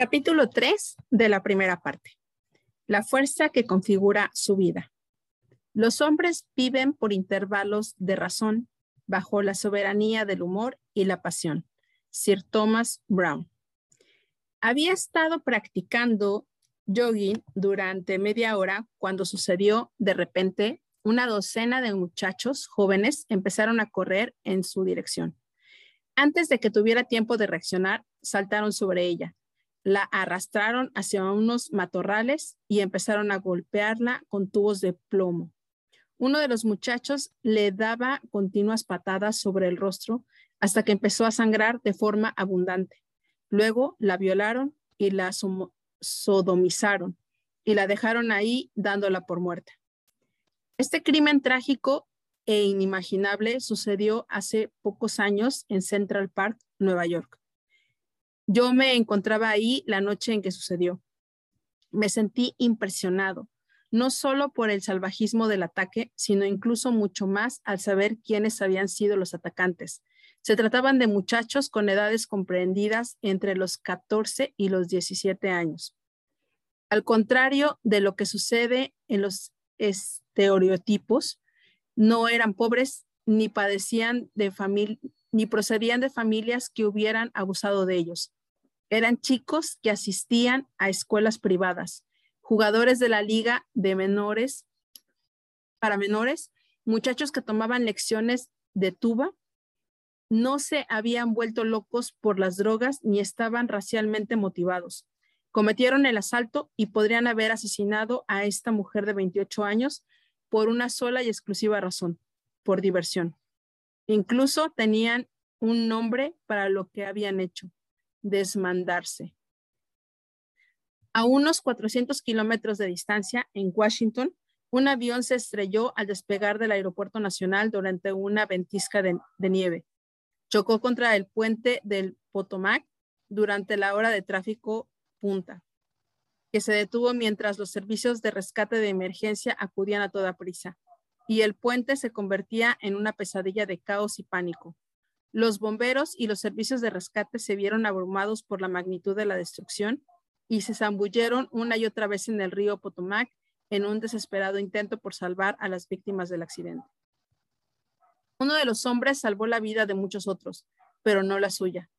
Capítulo 3 de la primera parte. La fuerza que configura su vida. Los hombres viven por intervalos de razón bajo la soberanía del humor y la pasión. Sir Thomas Brown. Había estado practicando jogging durante media hora cuando sucedió de repente una docena de muchachos jóvenes empezaron a correr en su dirección. Antes de que tuviera tiempo de reaccionar, saltaron sobre ella la arrastraron hacia unos matorrales y empezaron a golpearla con tubos de plomo. Uno de los muchachos le daba continuas patadas sobre el rostro hasta que empezó a sangrar de forma abundante. Luego la violaron y la sodomizaron y la dejaron ahí dándola por muerta. Este crimen trágico e inimaginable sucedió hace pocos años en Central Park, Nueva York. Yo me encontraba ahí la noche en que sucedió. Me sentí impresionado, no solo por el salvajismo del ataque, sino incluso mucho más al saber quiénes habían sido los atacantes. Se trataban de muchachos con edades comprendidas entre los 14 y los 17 años. Al contrario de lo que sucede en los estereotipos, no eran pobres ni padecían de familia ni procedían de familias que hubieran abusado de ellos. Eran chicos que asistían a escuelas privadas, jugadores de la liga de menores para menores, muchachos que tomaban lecciones de tuba, no se habían vuelto locos por las drogas ni estaban racialmente motivados. Cometieron el asalto y podrían haber asesinado a esta mujer de 28 años por una sola y exclusiva razón, por diversión. Incluso tenían un nombre para lo que habían hecho, desmandarse. A unos 400 kilómetros de distancia, en Washington, un avión se estrelló al despegar del Aeropuerto Nacional durante una ventisca de, nieve. Chocó contra el puente del Potomac durante la hora de tráfico punta, que se detuvo mientras los servicios de rescate de emergencia acudían a toda prisa, y el puente se convertía en una pesadilla de caos y pánico. Los bomberos y los servicios de rescate se vieron abrumados por la magnitud de la destrucción y se zambulleron una y otra vez en el río Potomac en un desesperado intento por salvar a las víctimas del accidente. Uno de los hombres salvó la vida de muchos otros, pero no la suya.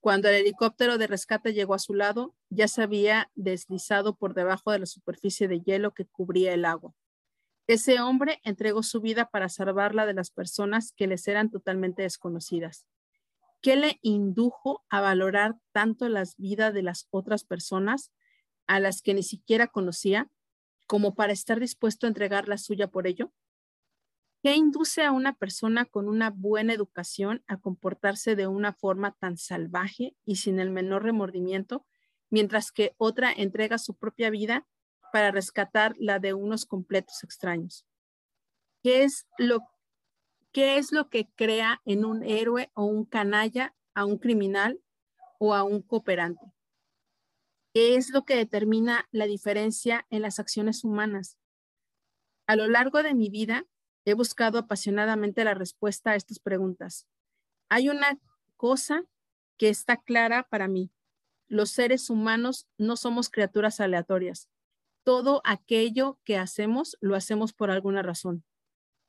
Cuando el helicóptero de rescate llegó a su lado, ya se había deslizado por debajo de la superficie de hielo que cubría el agua. Ese hombre entregó su vida para salvarla de las personas que les eran totalmente desconocidas. ¿Qué le indujo a valorar tanto las vidas de las otras personas a las que ni siquiera conocía como para estar dispuesto a entregar la suya por ello? ¿Qué induce a una persona con una buena educación a comportarse de una forma tan salvaje y sin el menor remordimiento, mientras que otra entrega su propia vida para rescatar la de unos completos extraños. ¿Qué es lo, qué es lo que crea en un héroe o un canalla a un criminal o a un cooperante? ¿Qué es lo que determina la diferencia en las acciones humanas? A lo largo de mi vida he buscado apasionadamente la respuesta a estas preguntas. Hay una cosa que está clara para mí. Los seres humanos no somos criaturas aleatorias todo aquello que hacemos lo hacemos por alguna razón.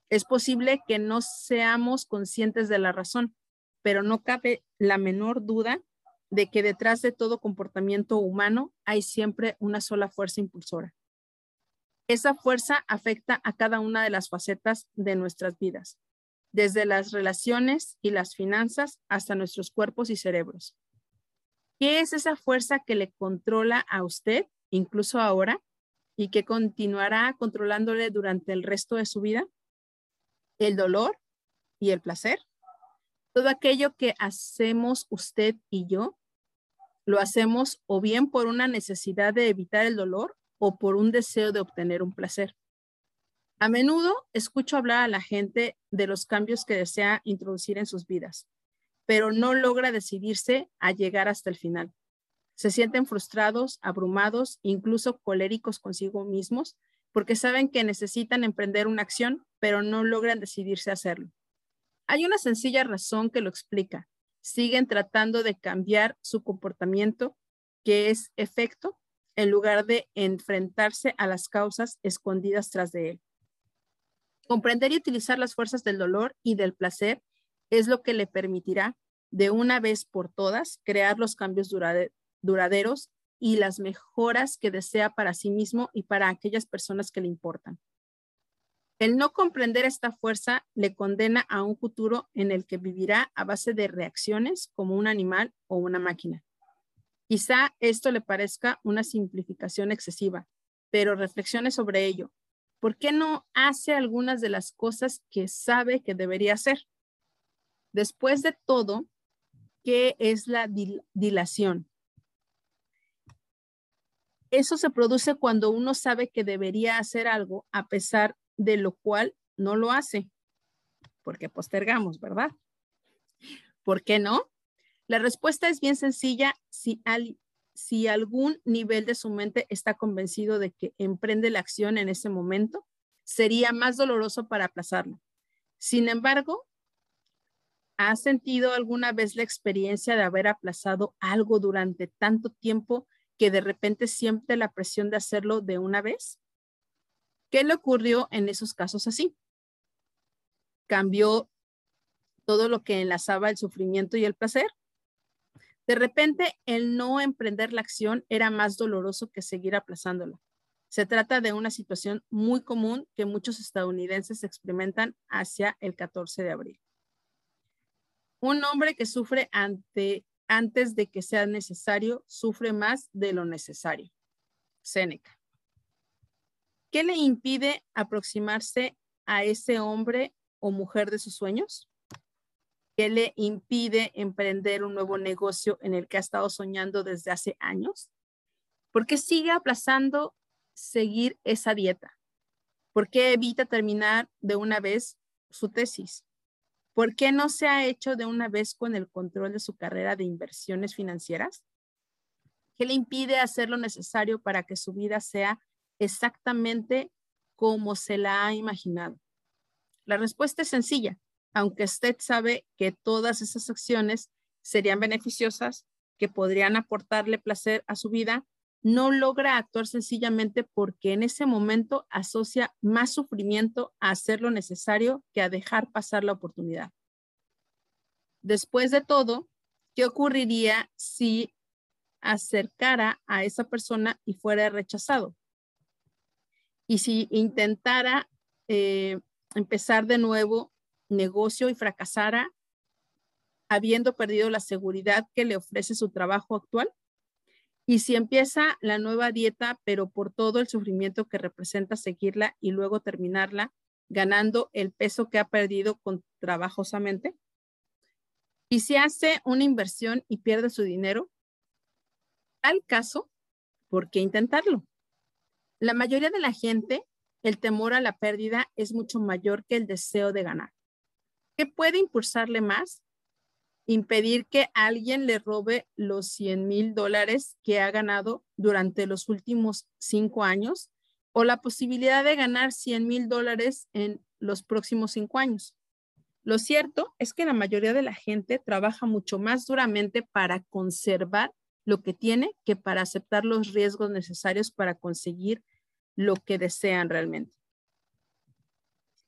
Es posible que no seamos conscientes de la razón, pero no cabe la menor duda de que detrás de todo comportamiento humano hay siempre una sola fuerza impulsora. Esa fuerza afecta a cada una de las facetas de nuestras vidas, desde las relaciones y las finanzas hasta nuestros cuerpos y cerebros. ¿Qué es esa fuerza que le controla a usted, incluso ahora? Y que continuará controlándole durante el resto de su vida? El dolor y el placer. Todo aquello que hacemos usted y yo, lo hacemos o bien por una necesidad de evitar el dolor o por un deseo de obtener un placer. A menudo escucho hablar a la gente de los cambios que desea introducir en sus vidas, pero no logra decidirse a llegar hasta el final se sienten frustrados, abrumados, incluso coléricos consigo mismos, porque saben que necesitan emprender una acción, pero no logran decidirse a hacerlo. Hay una sencilla razón que lo explica. Siguen tratando de cambiar su comportamiento que es efecto, en lugar de enfrentarse a las causas escondidas tras de él. Comprender y utilizar las fuerzas del dolor y del placer es lo que le permitirá de una vez por todas crear los cambios duraderos y las mejoras que desea para sí mismo y para aquellas personas que le importan. El no comprender esta fuerza le condena a un futuro en el que vivirá a base de reacciones como un animal o una máquina. Quizá esto le parezca una simplificación excesiva, pero reflexione sobre ello. ¿Por qué no hace algunas de las cosas que sabe que debería hacer? Después de todo, ¿qué es la dilación? Eso se produce cuando uno sabe que debería hacer algo a pesar de lo cual no lo hace, porque postergamos, ¿verdad? ¿Por qué no? La respuesta es bien sencilla si, algún nivel de su mente está convencido de que emprende la acción en ese momento, sería más doloroso para aplazarlo. Sin embargo, ¿ha sentido alguna vez la experiencia de haber aplazado algo durante tanto tiempo que de repente siente la presión de hacerlo de una vez? ¿Qué le ocurrió en esos casos así? Cambió todo lo que enlazaba el sufrimiento y el placer. De repente, el no emprender la acción era más doloroso que seguir aplazándola. Se trata de una situación muy común que muchos estadounidenses experimentan hacia el 14 de abril. Un hombre que sufre ante antes de que sea necesario, sufre más de lo necesario. Séneca. ¿Qué le impide aproximarse a ese hombre o mujer de sus sueños? ¿Qué le impide emprender un nuevo negocio en el que ha estado soñando desde hace años? ¿Por qué sigue aplazando seguir esa dieta? ¿Por qué evita terminar de una vez su tesis? ¿Por qué no se ha hecho de una vez con el control de su carrera de inversiones financieras? ¿Qué le impide hacer lo necesario para que su vida sea exactamente como se la ha imaginado? La respuesta es sencilla. Aunque usted sabe que todas esas acciones serían beneficiosas, que podrían aportarle placer a su vida, no logra actuar sencillamente porque en ese momento asocia más sufrimiento a hacer lo necesario que a dejar pasar la oportunidad. Después de todo, ¿qué ocurriría si acercara a esa persona y fuera rechazado? Y si intentara eh, empezar de nuevo negocio y fracasara habiendo perdido la seguridad que le ofrece su trabajo actual? Y si empieza la nueva dieta, pero por todo el sufrimiento que representa seguirla y luego terminarla, ganando el peso que ha perdido con trabajosamente. Y si hace una inversión y pierde su dinero, al caso, ¿por qué intentarlo? La mayoría de la gente, el temor a la pérdida es mucho mayor que el deseo de ganar. ¿Qué puede impulsarle más? Impedir que alguien le robe los 100 mil dólares que ha ganado durante los últimos cinco años o la posibilidad de ganar 100 mil dólares en los próximos cinco años. Lo cierto es que la mayoría de la gente trabaja mucho más duramente para conservar lo que tiene que para aceptar los riesgos necesarios para conseguir lo que desean realmente.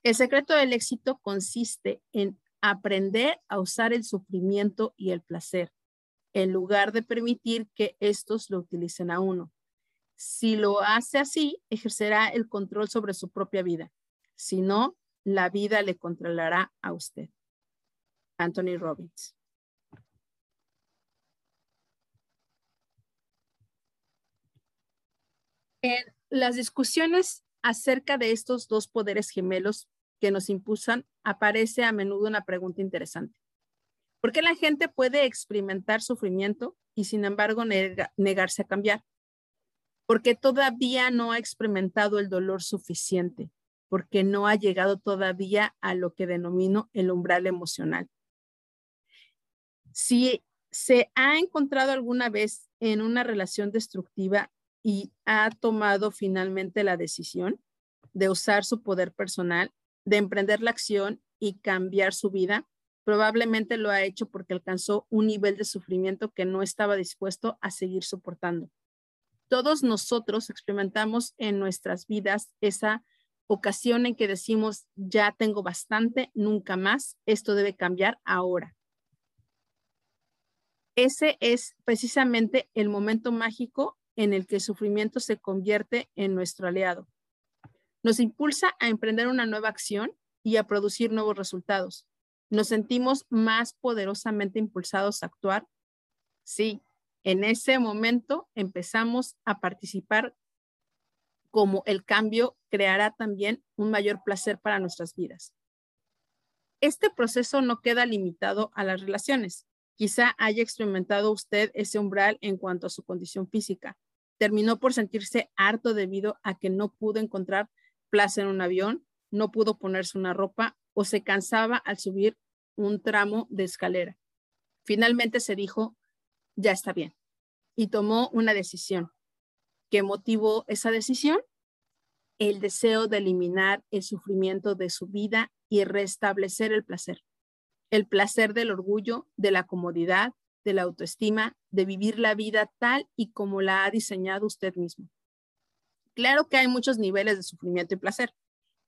El secreto del éxito consiste en aprender a usar el sufrimiento y el placer, en lugar de permitir que estos lo utilicen a uno. Si lo hace así, ejercerá el control sobre su propia vida. Si no, la vida le controlará a usted. Anthony Robbins. En las discusiones acerca de estos dos poderes gemelos que nos impulsan, aparece a menudo una pregunta interesante. ¿Por qué la gente puede experimentar sufrimiento y sin embargo negarse a cambiar? Porque todavía no ha experimentado el dolor suficiente, porque no ha llegado todavía a lo que denomino el umbral emocional. Si se ha encontrado alguna vez en una relación destructiva y ha tomado finalmente la decisión de usar su poder personal de emprender la acción y cambiar su vida, Probablemente lo ha hecho porque alcanzó un nivel de sufrimiento que no estaba dispuesto a seguir soportando. Todos nosotros experimentamos en nuestras vidas esa ocasión en que decimos, ya tengo bastante, nunca más, esto debe cambiar ahora. Ese es precisamente el momento mágico en el que el sufrimiento se convierte en nuestro aliado. Nos impulsa a emprender una nueva acción y a producir nuevos resultados. Nos sentimos más poderosamente impulsados a actuar. Sí, en ese momento empezamos a participar como el cambio creará también un mayor placer para nuestras vidas. Este proceso no queda limitado a las relaciones. Quizá haya experimentado usted ese umbral en cuanto a su condición física. Terminó por sentirse harto debido a que no pudo encontrar plaza en un avión, no pudo ponerse una ropa o se cansaba al subir un tramo de escalera. Finalmente se dijo, ya está bien, y tomó una decisión. ¿Qué motivó esa decisión? El deseo de eliminar el sufrimiento de su vida y restablecer el placer. El placer del orgullo, de la comodidad, de la autoestima, de vivir la vida tal y como la ha diseñado usted mismo. Claro que hay muchos niveles de sufrimiento y placer.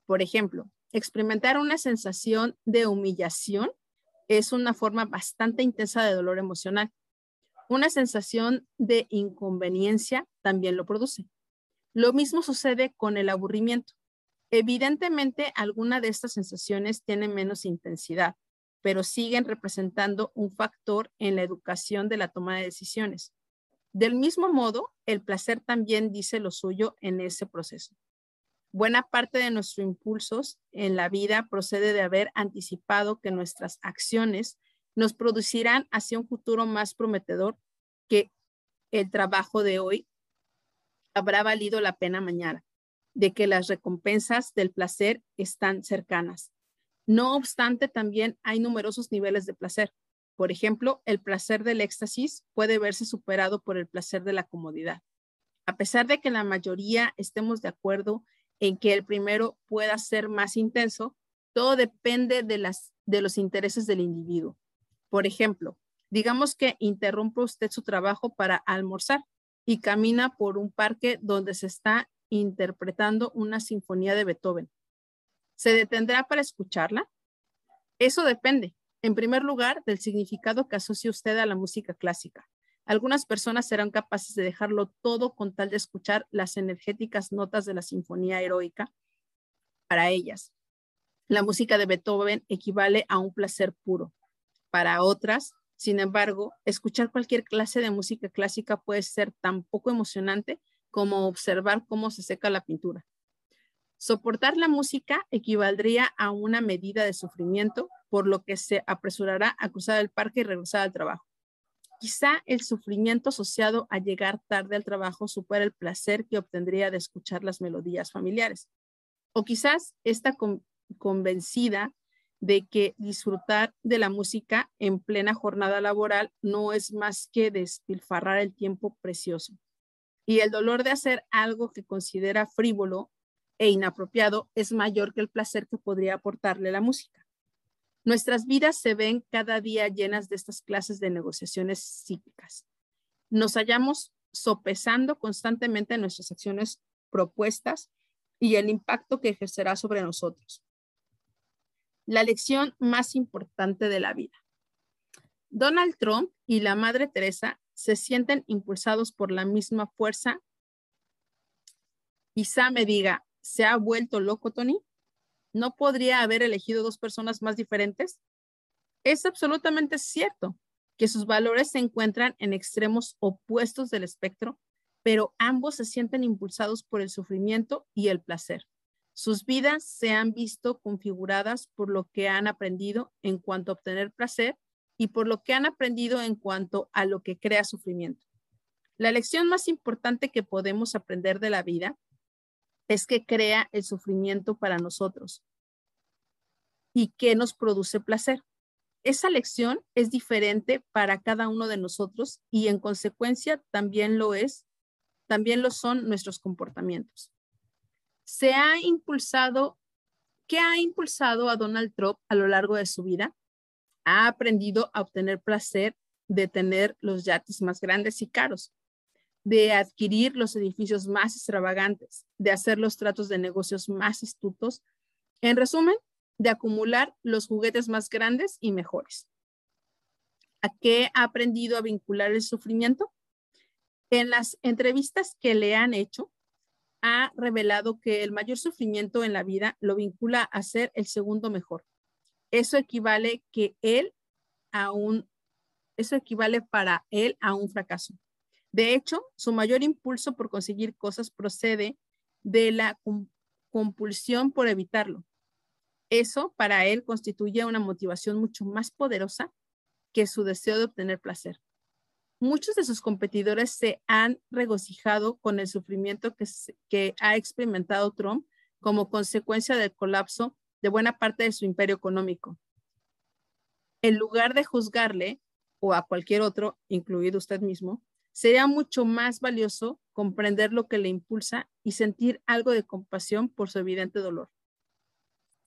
Por ejemplo, experimentar una sensación de humillación es una forma bastante intensa de dolor emocional. Una sensación de inconveniencia también lo produce. Lo mismo sucede con el aburrimiento. Evidentemente, alguna de estas sensaciones tiene menos intensidad, pero siguen representando un factor en la educación de la toma de decisiones. Del mismo modo, el placer también dice lo suyo en ese proceso. Buena parte de nuestros impulsos en la vida procede de haber anticipado que nuestras acciones nos producirán hacia un futuro más prometedor que el trabajo de hoy habrá valido la pena mañana, de que las recompensas del placer están cercanas. No obstante, también hay numerosos niveles de placer. Por ejemplo, el placer del éxtasis puede verse superado por el placer de la comodidad. A pesar de que la mayoría estemos de acuerdo en que el primero pueda ser más intenso, todo depende de, las, de los intereses del individuo. Por ejemplo, digamos que interrumpe usted su trabajo para almorzar y camina por un parque donde se está interpretando una sinfonía de Beethoven. ¿Se detendrá para escucharla? Eso depende, en primer lugar, del significado que asocia usted a la música clásica. Algunas personas serán capaces de dejarlo todo con tal de escuchar las energéticas notas de la sinfonía heroica. Para ellas, la música de Beethoven equivale a un placer puro. Para otras, sin embargo, escuchar cualquier clase de música clásica puede ser tan poco emocionante como observar cómo se seca la pintura. Soportar la música equivaldría a una medida de sufrimiento, por lo que se apresurará a cruzar el parque y regresar al trabajo. Quizá el sufrimiento asociado a llegar tarde al trabajo supera el placer que obtendría de escuchar las melodías familiares. O quizás está convencida de que disfrutar de la música en plena jornada laboral no es más que despilfarrar el tiempo precioso. Y el dolor de hacer algo que considera frívolo e inapropiado es mayor que el placer que podría aportarle la música. Nuestras vidas se ven cada día llenas de estas clases de negociaciones psíquicas. Nos hallamos sopesando constantemente nuestras acciones propuestas y el impacto que ejercerá sobre nosotros. La lección más importante de la vida. Donald Trump y la Madre Teresa se sienten impulsados por la misma fuerza. Quizá me diga, ¿se ha vuelto loco, Tony? ¿No podría haber elegido dos personas más diferentes? Es absolutamente cierto que sus valores se encuentran en extremos opuestos del espectro, pero ambos se sienten impulsados por el sufrimiento y el placer. Sus vidas se han visto configuradas por lo que han aprendido en cuanto a obtener placer y por lo que han aprendido en cuanto a lo que crea sufrimiento. La lección más importante que podemos aprender de la vida es que crea el sufrimiento para nosotros y que nos produce placer. Esa lección es diferente para cada uno de nosotros y en consecuencia también lo es, también lo son nuestros comportamientos. Se ha impulsado, ¿qué ha impulsado a Donald Trump a lo largo de su vida? Ha aprendido a obtener placer de tener los yates más grandes y caros, de adquirir los edificios más extravagantes, de hacer los tratos de negocios más astutos. En resumen, de acumular los juguetes más grandes y mejores. ¿A qué ha aprendido a vincular el sufrimiento? En las entrevistas que le han hecho, ha revelado que el mayor sufrimiento en la vida lo vincula a ser el segundo mejor. Eso equivale que él a un, eso equivale para él a un fracaso. De hecho, su mayor impulso por conseguir cosas procede de la compulsión por evitarlo. Eso para él constituye una motivación mucho más poderosa que su deseo de obtener placer. Muchos de sus competidores se han regocijado con el sufrimiento que, ha experimentado Trump como consecuencia del colapso de buena parte de su imperio económico. En lugar de juzgarle o a cualquier otro, incluido usted mismo, sería mucho más valioso comprender lo que le impulsa y sentir algo de compasión por su evidente dolor.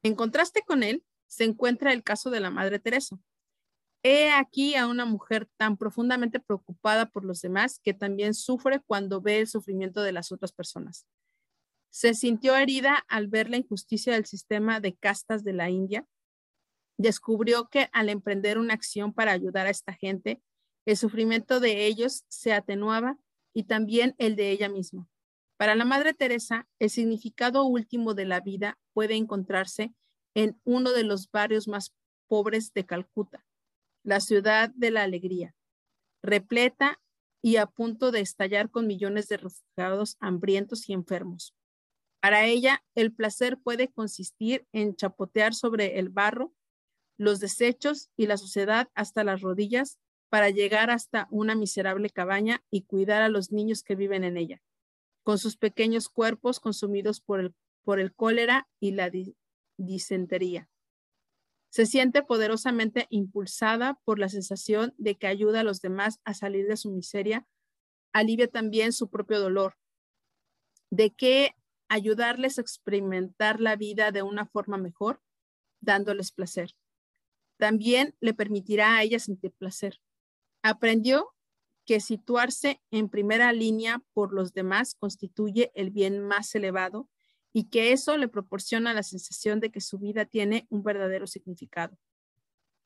En contraste con él, se encuentra el caso de la Madre Teresa. He aquí a una mujer tan profundamente preocupada por los demás que también sufre cuando ve el sufrimiento de las otras personas. Se sintió herida al ver la injusticia del sistema de castas de la India. Descubrió que al emprender una acción para ayudar a esta gente, el sufrimiento de ellos se atenuaba y también el de ella misma. Para la Madre Teresa, el significado último de la vida puede encontrarse en uno de los barrios más pobres de Calcuta, la ciudad de la alegría, repleta y a punto de estallar con millones de refugiados hambrientos y enfermos. Para ella, el placer puede consistir en chapotear sobre el barro, los desechos y la suciedad hasta las rodillas para llegar hasta una miserable cabaña y cuidar a los niños que viven en ella con sus pequeños cuerpos consumidos por el, por el cólera y la disentería. Se siente poderosamente impulsada por la sensación de que ayuda a los demás a salir de su miseria, alivia también su propio dolor, de que ayudarles a experimentar la vida de una forma mejor, dándoles placer. También le permitirá a ella sentir placer. Aprendió que situarse en primera línea por los demás constituye el bien más elevado y que eso le proporciona la sensación de que su vida tiene un verdadero significado.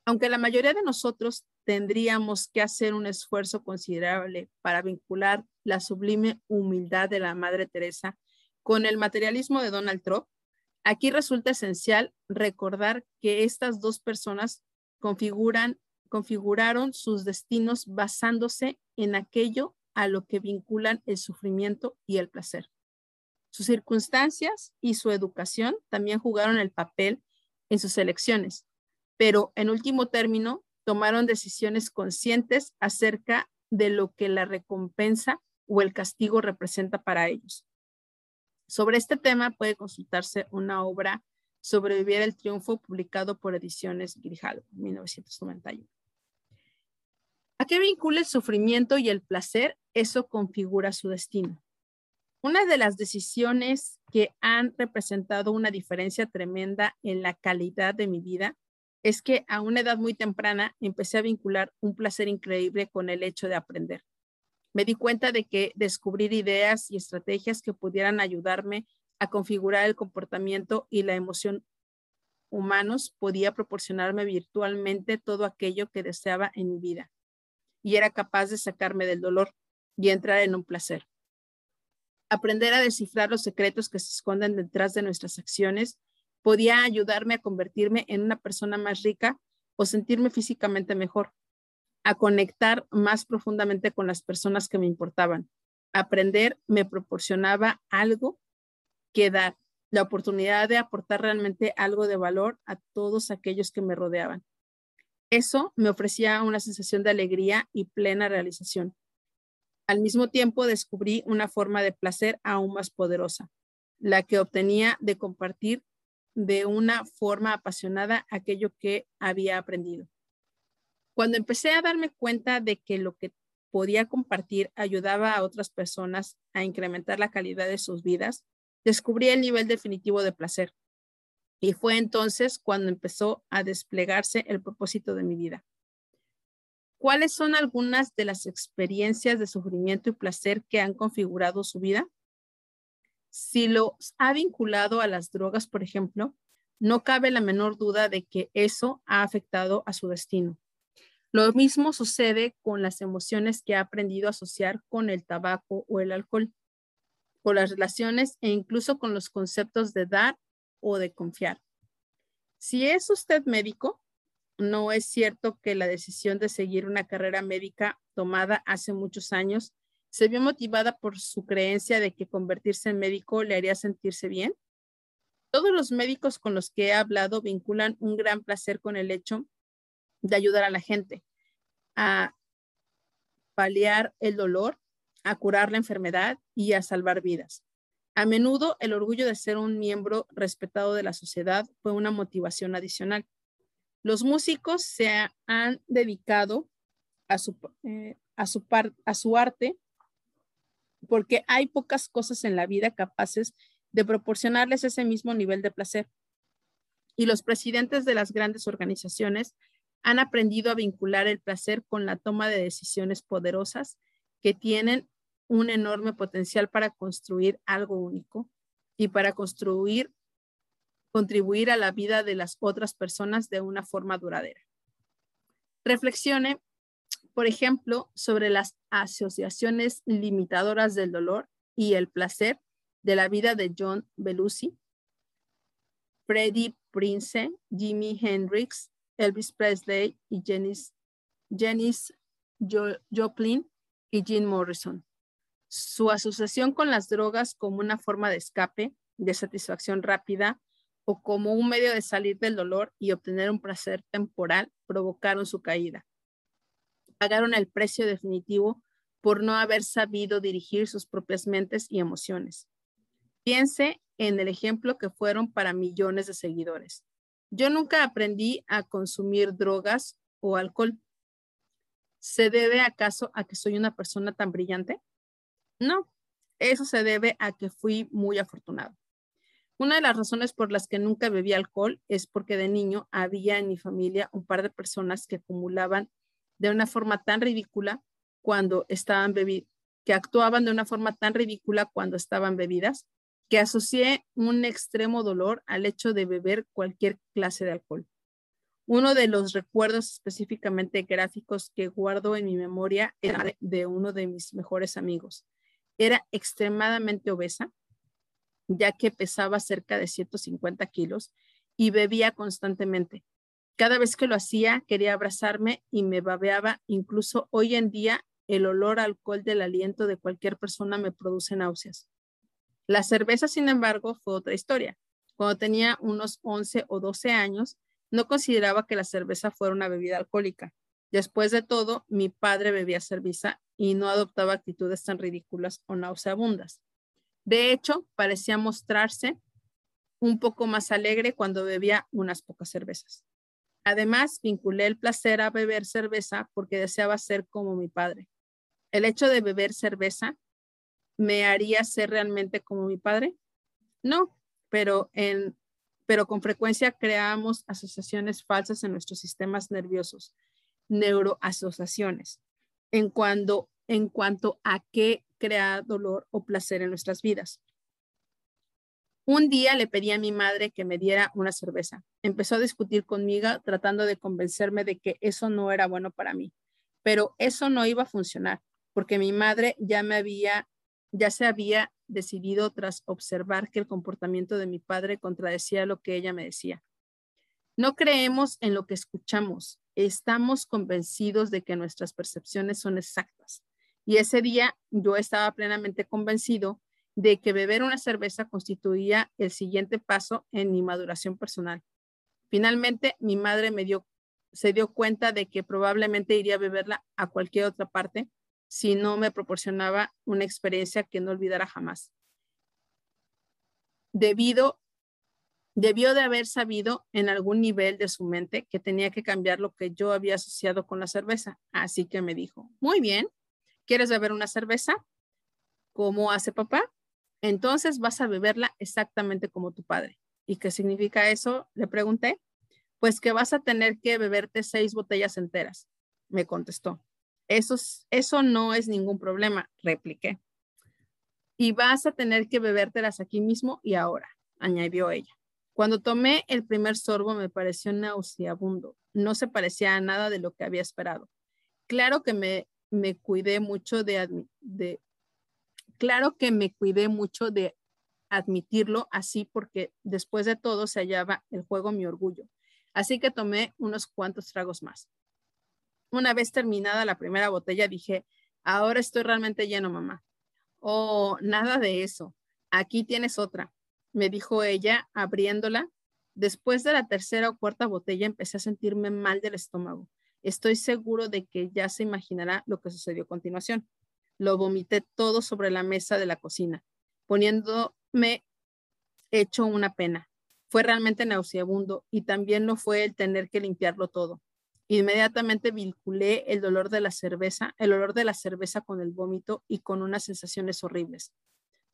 Aunque la mayoría de nosotros tendríamos que hacer un esfuerzo considerable para vincular la sublime humildad de la Madre Teresa con el materialismo de Donald Trump, aquí resulta esencial recordar que estas dos personas configuran configuraron sus destinos basándose en aquello a lo que vinculan el sufrimiento y el placer. Sus circunstancias y su educación también jugaron el papel en sus elecciones, pero en último término tomaron decisiones conscientes acerca de lo que la recompensa o el castigo representa para ellos. Sobre este tema puede consultarse una obra Sobrevivir el triunfo publicado por Ediciones Grijalvo, 1991. ¿A qué vincula el sufrimiento y el placer? Eso configura su destino. Una de las decisiones que han representado una diferencia tremenda en la calidad de mi vida es que a una edad muy temprana empecé a vincular un placer increíble con el hecho de aprender. Me di cuenta de que descubrir ideas y estrategias que pudieran ayudarme a configurar el comportamiento y la emoción humanos podía proporcionarme virtualmente todo aquello que deseaba en mi vida y era capaz de sacarme del dolor y entrar en un placer. Aprender a descifrar los secretos que se esconden detrás de nuestras acciones podía ayudarme a convertirme en una persona más rica o sentirme físicamente mejor, a conectar más profundamente con las personas que me importaban. Aprender me proporcionaba algo que dar, la oportunidad de aportar realmente algo de valor a todos aquellos que me rodeaban. Eso me ofrecía una sensación de alegría y plena realización. Al mismo tiempo descubrí una forma de placer aún más poderosa, la que obtenía de compartir de una forma apasionada aquello que había aprendido. Cuando empecé a darme cuenta de que lo que podía compartir ayudaba a otras personas a incrementar la calidad de sus vidas, descubrí el nivel definitivo de placer. Y fue entonces cuando empezó a desplegarse el propósito de mi vida. ¿Cuáles son algunas de las experiencias de sufrimiento y placer que han configurado su vida? Si los ha vinculado a las drogas, por ejemplo, no cabe la menor duda de que eso ha afectado a su destino. Lo mismo sucede con las emociones que ha aprendido a asociar con el tabaco o el alcohol, con las relaciones e incluso con los conceptos de dar o de confiar. Si es usted médico, no es cierto que la decisión de seguir una carrera médica tomada hace muchos años se vio motivada por su creencia de que convertirse en médico le haría sentirse bien. Todos los médicos con los que he hablado vinculan un gran placer con el hecho de ayudar a la gente, a paliar el dolor, a curar la enfermedad y a salvar vidas. A menudo el orgullo de ser un miembro respetado de la sociedad fue una motivación adicional. Los músicos se han dedicado a su, eh, a su arte porque hay pocas cosas en la vida capaces de proporcionarles ese mismo nivel de placer. Y los presidentes de las grandes organizaciones han aprendido a vincular el placer con la toma de decisiones poderosas que tienen un enorme potencial para construir algo único y para construir contribuir a la vida de las otras personas de una forma duradera. Reflexione, por ejemplo, sobre las asociaciones limitadoras del dolor y el placer de la vida de John Belushi, Freddie Prince, Jimi Hendrix, Elvis Presley y Janis, Joplin y Jim Morrison. Su asociación con las drogas como una forma de escape, de satisfacción rápida o como un medio de salir del dolor y obtener un placer temporal provocaron su caída. Pagaron el precio definitivo por no haber sabido dirigir sus propias mentes y emociones. Piense en el ejemplo que fueron para millones de seguidores. Yo nunca aprendí a consumir drogas o alcohol. ¿Se debe acaso a que soy una persona tan brillante? No, eso se debe a que fui muy afortunado. Una de las razones por las que nunca bebí alcohol es porque de niño había en mi familia un par de personas que acumulaban de una forma tan ridícula cuando estaban bebidas, que actuaban de una forma tan ridícula cuando estaban bebidas, que asocié un extremo dolor al hecho de beber cualquier clase de alcohol. Uno de los recuerdos específicamente gráficos que guardo en mi memoria era de uno de mis mejores amigos. Era extremadamente obesa ya que pesaba cerca de 150 kilos y bebía constantemente. Cada vez que lo hacía, quería abrazarme y me babeaba. Incluso hoy en día, el olor a alcohol del aliento de cualquier persona me produce náuseas. La cerveza, sin embargo, fue otra historia. Cuando tenía unos 11 o 12 años, no consideraba que la cerveza fuera una bebida alcohólica. Después de todo, mi padre bebía cerveza y no adoptaba actitudes tan ridículas o nauseabundas. De hecho, parecía mostrarse un poco más alegre cuando bebía unas pocas cervezas. Además, vinculé el placer a beber cerveza porque deseaba ser como mi padre. ¿El hecho de beber cerveza me haría ser realmente como mi padre? No, pero, en, pero con frecuencia creamos asociaciones falsas en nuestros sistemas nerviosos, neuroasociaciones, en, cuando, en cuanto a qué crea dolor o placer en nuestras vidas. Un día le pedí a mi madre que me diera una cerveza. Empezó a discutir conmigo tratando de convencerme de que eso no era bueno para mí, pero eso no iba a funcionar porque mi madre ya me había ya se había decidido tras observar que el comportamiento de mi padre contradecía lo que ella me decía. No creemos en lo que escuchamos, estamos convencidos de que nuestras percepciones son exactas. Y ese día yo estaba plenamente convencido de que beber una cerveza constituía el siguiente paso en mi maduración personal. Finalmente, mi madre me dio, se dio cuenta de que probablemente iría a beberla a cualquier otra parte si no me proporcionaba una experiencia que no olvidara jamás. Debido, debió de haber sabido en algún nivel de su mente que tenía que cambiar lo que yo había asociado con la cerveza. Así que me dijo, muy bien, ¿Quieres beber una cerveza? ¿Cómo hace papá? Entonces vas a beberla exactamente como tu padre. ¿Y qué significa eso? Le pregunté. Pues que vas a tener que beberte seis botellas enteras, me contestó. Eso, eso no es ningún problema, repliqué. Y vas a tener que bebértelas aquí mismo y ahora, añadió ella. Cuando tomé el primer sorbo me pareció nauseabundo. No se parecía a nada de lo que había esperado. Claro que me, cuidé mucho de, de, claro que me cuidé mucho de admitirlo así porque después de todo se hallaba el juego mi orgullo. Así que tomé unos cuantos tragos más. Una vez terminada la primera botella dije, ahora estoy realmente lleno, mamá. Oh, nada de eso. Aquí tienes otra me dijo ella, abriéndola. Después de la tercera o cuarta botella empecé a sentirme mal del estómago. Estoy seguro de que ya se imaginará lo que sucedió a continuación. Lo vomité todo sobre la mesa de la cocina, poniéndome hecho una pena. Fue realmente nauseabundo y también no fue el tener que limpiarlo todo. Inmediatamente vinculé el dolor de la cerveza, el olor de la cerveza con el vómito y con unas sensaciones horribles.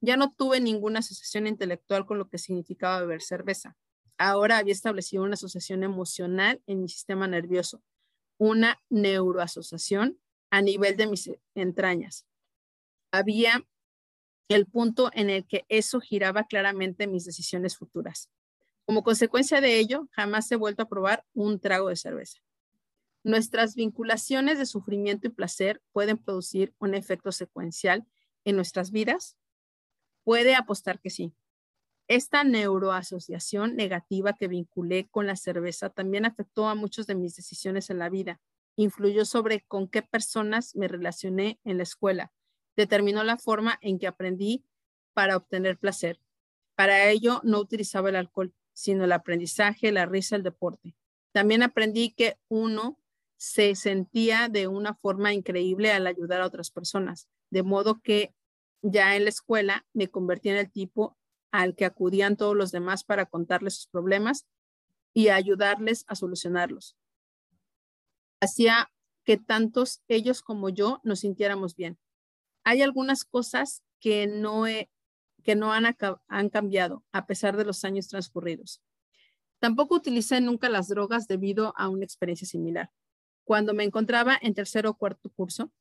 Ya no tuve ninguna asociación intelectual con lo que significaba beber cerveza. Ahora había establecido una asociación emocional en mi sistema nervioso, una neuroasociación a nivel de mis entrañas. Había el punto en el que eso giraba claramente mis decisiones futuras. Como consecuencia de ello, jamás he vuelto a probar un trago de cerveza. Nuestras vinculaciones de sufrimiento y placer pueden producir un efecto secuencial en nuestras vidas Puede apostar que sí. Esta neuroasociación negativa que vinculé con la cerveza también afectó a muchas de mis decisiones en la vida. Influyó sobre con qué personas me relacioné en la escuela. Determinó la forma en que aprendí para obtener placer. Para ello no utilizaba el alcohol, sino el aprendizaje, la risa, el deporte. También aprendí que uno se sentía de una forma increíble al ayudar a otras personas, de modo que ya en la escuela me convertí en el tipo al que acudían todos los demás para contarles sus problemas y ayudarles a solucionarlos. Hacía que tantos ellos como yo nos sintiéramos bien. Hay algunas cosas que no, que no han, han cambiado a pesar de los años transcurridos. Tampoco utilicé nunca las drogas debido a una experiencia similar. Cuando me encontraba en tercero o cuarto curso,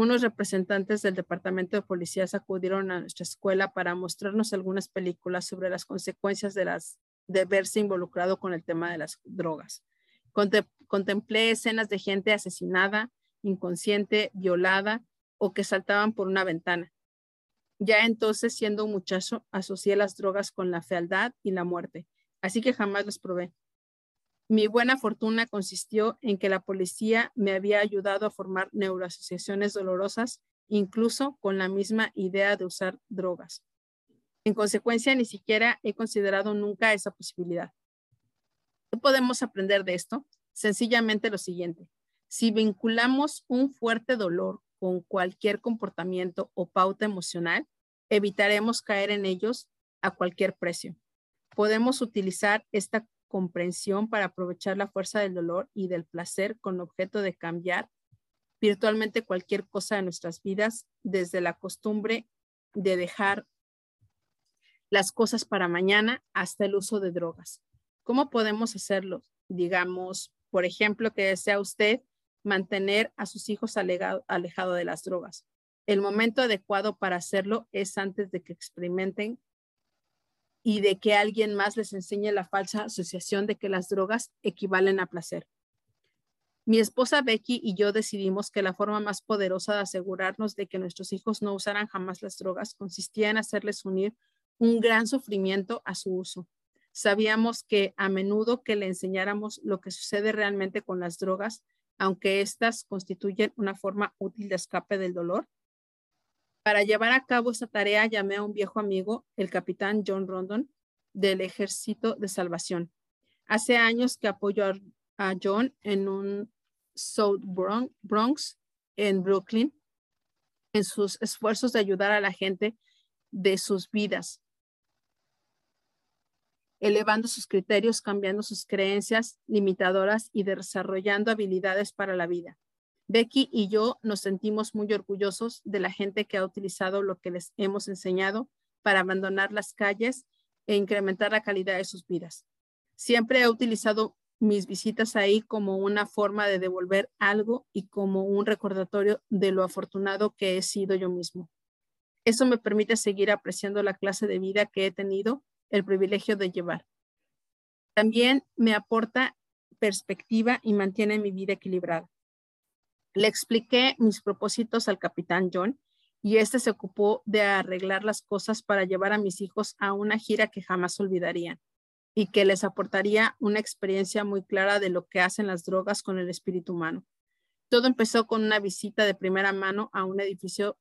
unos representantes del Departamento de Policías acudieron a nuestra escuela para mostrarnos algunas películas sobre las consecuencias de, las, de verse involucrado con el tema de las drogas. contemplé escenas de gente asesinada, inconsciente, violada o que saltaban por una ventana. Ya entonces, siendo un muchacho, asocié las drogas con la fealdad y la muerte, así que jamás las probé. Mi buena fortuna consistió en que la policía me había ayudado a formar neuroasociaciones dolorosas, incluso con la misma idea de usar drogas. En consecuencia, ni siquiera he considerado nunca esa posibilidad. ¿Qué podemos aprender de esto? Sencillamente lo siguiente. Si vinculamos un fuerte dolor con cualquier comportamiento o pauta emocional, evitaremos caer en ellos a cualquier precio. Podemos utilizar esta comprensión para aprovechar la fuerza del dolor y del placer con objeto de cambiar virtualmente cualquier cosa de nuestras vidas, desde la costumbre de dejar las cosas para mañana hasta el uso de drogas. ¿Cómo podemos hacerlo? Digamos, por ejemplo, que desea usted mantener a sus hijos alejado de las drogas. El momento adecuado para hacerlo es antes de que experimenten y de que alguien más les enseñe la falsa asociación de que las drogas equivalen a placer. Mi esposa Becky y yo decidimos que la forma más poderosa de asegurarnos de que nuestros hijos no usaran jamás las drogas consistía en hacerles unir un gran sufrimiento a su uso. Sabíamos que a menudo que le enseñáramos lo que sucede realmente con las drogas, aunque éstas constituyen una forma útil de escape del dolor, para llevar a cabo esta tarea llamé a un viejo amigo, el capitán John Rondon, del Ejército de Salvación. Hace años que apoyó a John en un South Bronx, en Brooklyn, en sus esfuerzos de ayudar a la gente de sus vidas, elevando sus criterios, cambiando sus creencias limitadoras y desarrollando habilidades para la vida. Becky y yo nos sentimos muy orgullosos de la gente que ha utilizado lo que les hemos enseñado para abandonar las calles e incrementar la calidad de sus vidas. Siempre he utilizado mis visitas ahí como una forma de devolver algo y como un recordatorio de lo afortunado que he sido yo mismo. Eso me permite seguir apreciando la clase de vida que he tenido el privilegio de llevar. También me aporta perspectiva y mantiene mi vida equilibrada. Le expliqué mis propósitos al capitán John y este se ocupó de arreglar las cosas para llevar a mis hijos a una gira que jamás olvidarían y que les aportaría una experiencia muy clara de lo que hacen las drogas con el espíritu humano. Todo empezó con una visita de primera mano a un edificio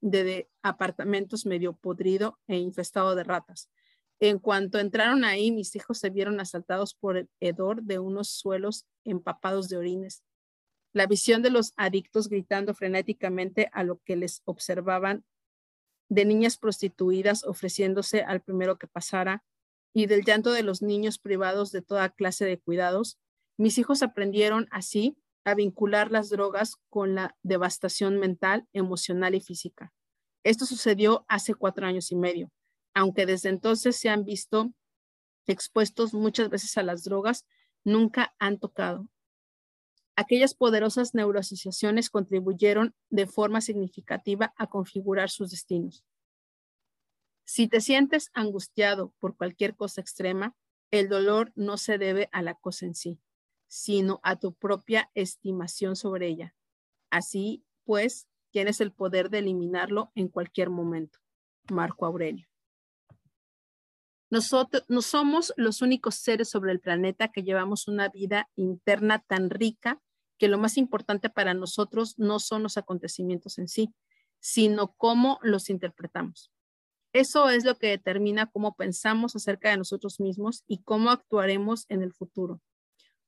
de, apartamentos medio podrido e infestado de ratas. En cuanto entraron ahí, mis hijos se vieron asaltados por el hedor de unos suelos empapados de orines. La visión de los adictos gritando frenéticamente a lo que les observaban, de niñas prostituidas ofreciéndose al primero que pasara, y del llanto de los niños privados de toda clase de cuidados, mis hijos aprendieron así a vincular las drogas con la devastación mental, emocional y física. Esto sucedió hace cuatro años y medio, aunque desde entonces se han visto expuestos muchas veces a las drogas, nunca han tocado. Aquellas poderosas neuroasociaciones contribuyeron de forma significativa a configurar sus destinos. Si te sientes angustiado por cualquier cosa extrema, el dolor no se debe a la cosa en sí, sino a tu propia estimación sobre ella. Así pues, tienes el poder de eliminarlo en cualquier momento. Marco Aurelio. Nosotros no somos los únicos seres sobre el planeta que llevamos una vida interna tan rica que lo más importante para nosotros no son los acontecimientos en sí, sino cómo los interpretamos. Eso es lo que determina cómo pensamos acerca de nosotros mismos y cómo actuaremos en el futuro.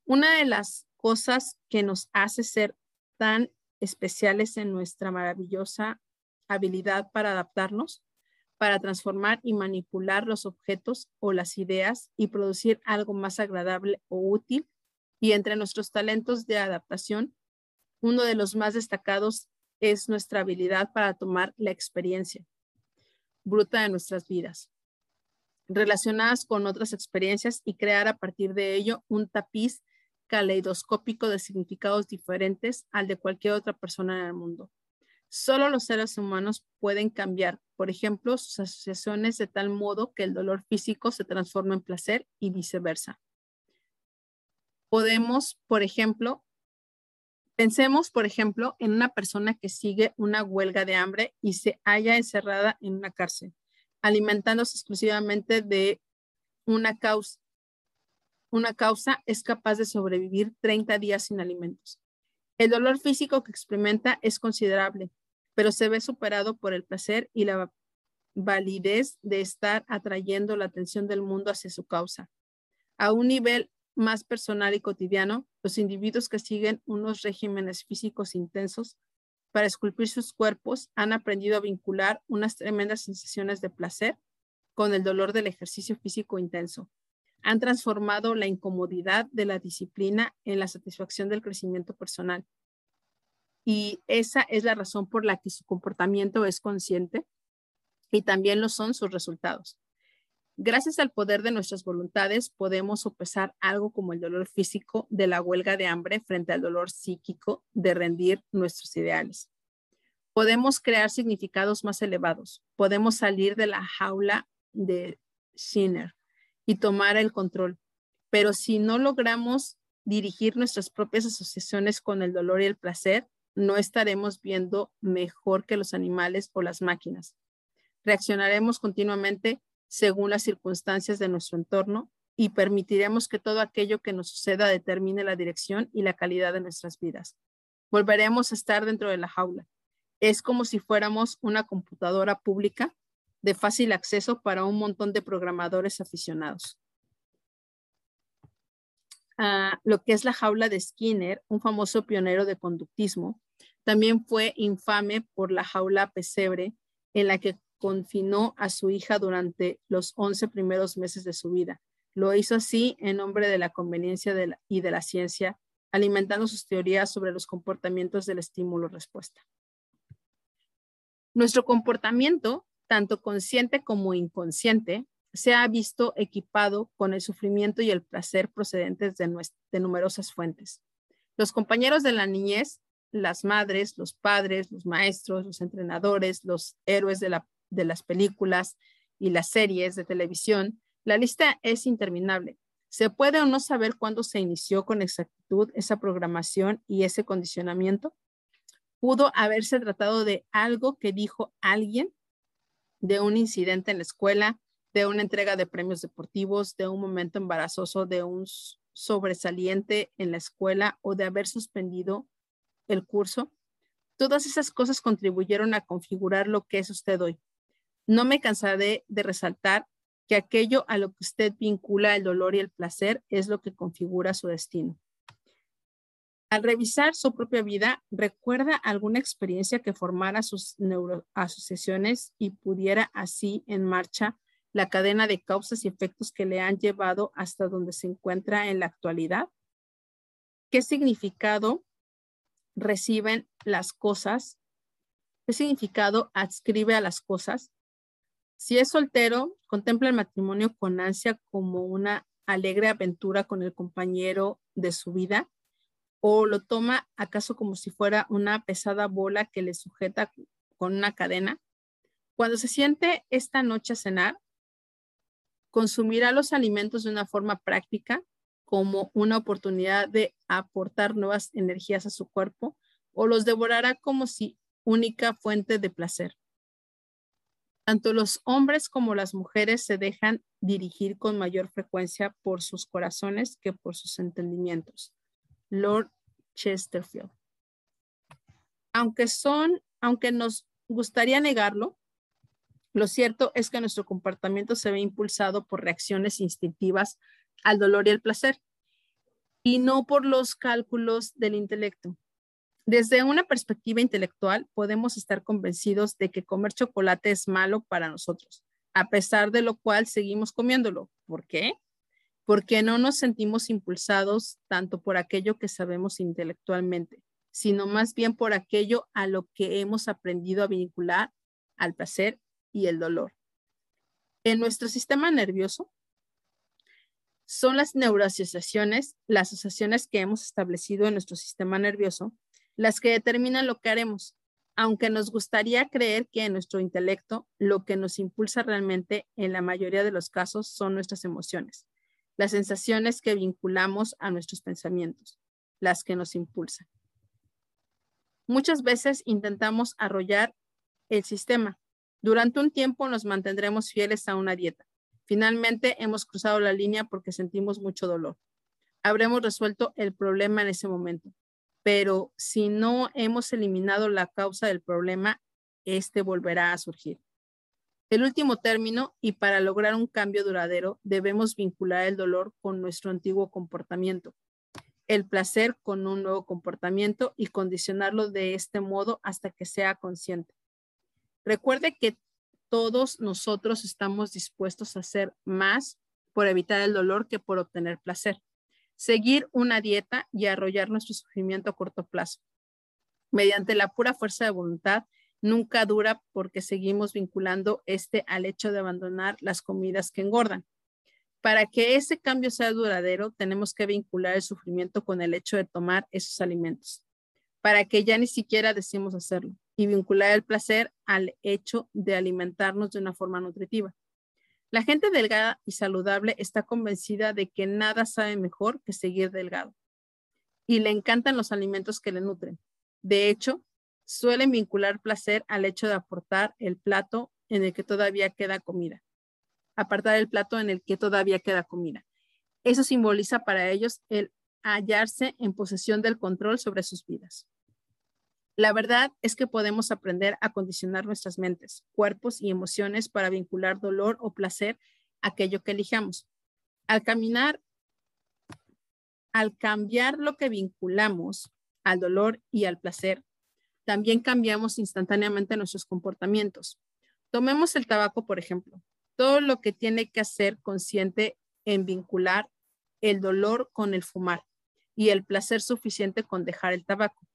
Una de las cosas que nos hace ser tan especiales en nuestra maravillosa habilidad para adaptarnos, para transformar y manipular los objetos o las ideas y producir algo más agradable o útil. Y entre nuestros talentos de adaptación, uno de los más destacados es nuestra habilidad para tomar la experiencia bruta de nuestras vidas relacionadas con otras experiencias y crear a partir de ello un tapiz caleidoscópico de significados diferentes al de cualquier otra persona en el mundo. Solo los seres humanos pueden cambiar, por ejemplo, sus asociaciones de tal modo que el dolor físico se transforma en placer y viceversa. Podemos, por ejemplo, pensemos, por ejemplo, en una persona que sigue una huelga de hambre y se halla encerrada en una cárcel, alimentándose exclusivamente de una causa una causa es capaz de sobrevivir 30 días sin alimentos. El dolor físico que experimenta es considerable, pero se ve superado por el placer y la validez de estar atrayendo la atención del mundo hacia su causa. A un nivel más personal y cotidiano, los individuos que siguen unos regímenes físicos intensos para esculpir sus cuerpos han aprendido a vincular unas tremendas sensaciones de placer con el dolor del ejercicio físico intenso han transformado la incomodidad de la disciplina en la satisfacción del crecimiento personal. Y esa es la razón por la que su comportamiento es consciente y también lo son sus resultados. Gracias al poder de nuestras voluntades podemos sopesar algo como el dolor físico de la huelga de hambre frente al dolor psíquico de rendir nuestros ideales. Podemos crear significados más elevados. Podemos salir de la jaula de Schinner y tomar el control. Pero si no logramos dirigir nuestras propias asociaciones con el dolor y el placer, no estaremos viendo mejor que los animales o las máquinas. Reaccionaremos continuamente según las circunstancias de nuestro entorno y permitiremos que todo aquello que nos suceda determine la dirección y la calidad de nuestras vidas. Volveremos a estar dentro de la jaula. Es como si fuéramos una computadora pública de fácil acceso para un montón de programadores aficionados. Ah, lo que es la jaula de Skinner, un famoso pionero de conductismo, también fue infame por la jaula pesebre en la que confinó a su hija durante los 11 primeros meses de su vida. Lo hizo así en nombre de la conveniencia y de la ciencia, alimentando sus teorías sobre los comportamientos del estímulo-respuesta. Nuestro comportamiento tanto consciente como inconsciente, se ha visto equipado con el sufrimiento y el placer procedentes de, de numerosas fuentes. Los compañeros de la niñez, las madres, los padres, los maestros, los entrenadores, los héroes de, la, de las películas y las series de televisión, la lista es interminable. ¿Se puede o no saber cuándo se inició con exactitud esa programación y ese condicionamiento? ¿Pudo haberse tratado de algo que dijo alguien, de un incidente en la escuela, de una entrega de premios deportivos, de un momento embarazoso, de un sobresaliente en la escuela o de haber suspendido el curso? Todas esas cosas contribuyeron a configurar lo que es usted hoy. No me cansaré de resaltar que aquello a lo que usted vincula el dolor y el placer es lo que configura su destino. Al revisar su propia vida, ¿recuerda alguna experiencia que formara sus neuroasociaciones y pudiera así en marcha la cadena de causas y efectos que le han llevado hasta donde se encuentra en la actualidad? ¿Qué significado reciben las cosas? ¿Qué significado adscribe a las cosas? Si es soltero, contempla el matrimonio con ansia como una alegre aventura con el compañero de su vida o lo toma acaso como si fuera una pesada bola que le sujeta con una cadena. Cuando se siente esta noche a cenar, consumirá los alimentos de una forma práctica como una oportunidad de aportar nuevas energías a su cuerpo o los devorará como si única fuente de placer. Tanto los hombres como las mujeres se dejan dirigir con mayor frecuencia por sus corazones que por sus entendimientos. Lord Chesterfield. Aunque son, aunque nos gustaría negarlo, lo cierto es que nuestro comportamiento se ve impulsado por reacciones instintivas al dolor y al placer y no por los cálculos del intelecto. Desde una perspectiva intelectual, podemos estar convencidos de que comer chocolate es malo para nosotros, a pesar de lo cual seguimos comiéndolo. ¿Por qué? Porque no nos sentimos impulsados tanto por aquello que sabemos intelectualmente, sino más bien por aquello a lo que hemos aprendido a vincular al placer y el dolor. En nuestro sistema nervioso, son las neuroasociaciones, las asociaciones que hemos establecido en nuestro sistema nervioso, las que determinan lo que haremos, aunque nos gustaría creer que en nuestro intelecto lo que nos impulsa realmente en la mayoría de los casos son nuestras emociones, las sensaciones que vinculamos a nuestros pensamientos, las que nos impulsan. Muchas veces intentamos arrollar el sistema. Durante un tiempo nos mantendremos fieles a una dieta. Finalmente hemos cruzado la línea porque sentimos mucho dolor. Habremos resuelto el problema en ese momento pero si no hemos eliminado la causa del problema, este volverá a surgir. El último término, y para lograr un cambio duradero, debemos vincular el dolor con nuestro antiguo comportamiento, el placer con un nuevo comportamiento y condicionarlo de este modo hasta que sea consciente. Recuerde que todos nosotros estamos dispuestos a hacer más por evitar el dolor que por obtener placer seguir una dieta y arrollar nuestro sufrimiento a corto plazo. Mediante la pura fuerza de voluntad, nunca dura porque seguimos vinculando este al hecho de abandonar las comidas que engordan. Para que ese cambio sea duradero, tenemos que vincular el sufrimiento con el hecho de tomar esos alimentos, para que ya ni siquiera decimos hacerlo, y vincular el placer al hecho de alimentarnos de una forma nutritiva. La gente delgada y saludable está convencida de que nada sabe mejor que seguir delgado y le encantan los alimentos que le nutren. De hecho, suelen vincular placer al hecho de aportar el plato en el que todavía queda comida. Apartar el plato en el que todavía queda comida. Eso simboliza para ellos el hallarse en posesión del control sobre sus vidas. La verdad es que podemos aprender a condicionar nuestras mentes, cuerpos y emociones para vincular dolor o placer a aquello que elijamos. Al caminar, al cambiar lo que vinculamos al dolor y al placer, también cambiamos instantáneamente nuestros comportamientos. Tomemos el tabaco, por ejemplo. Todo lo que tiene que hacer consciente en vincular el dolor con el fumar y el placer suficiente con dejar el tabaco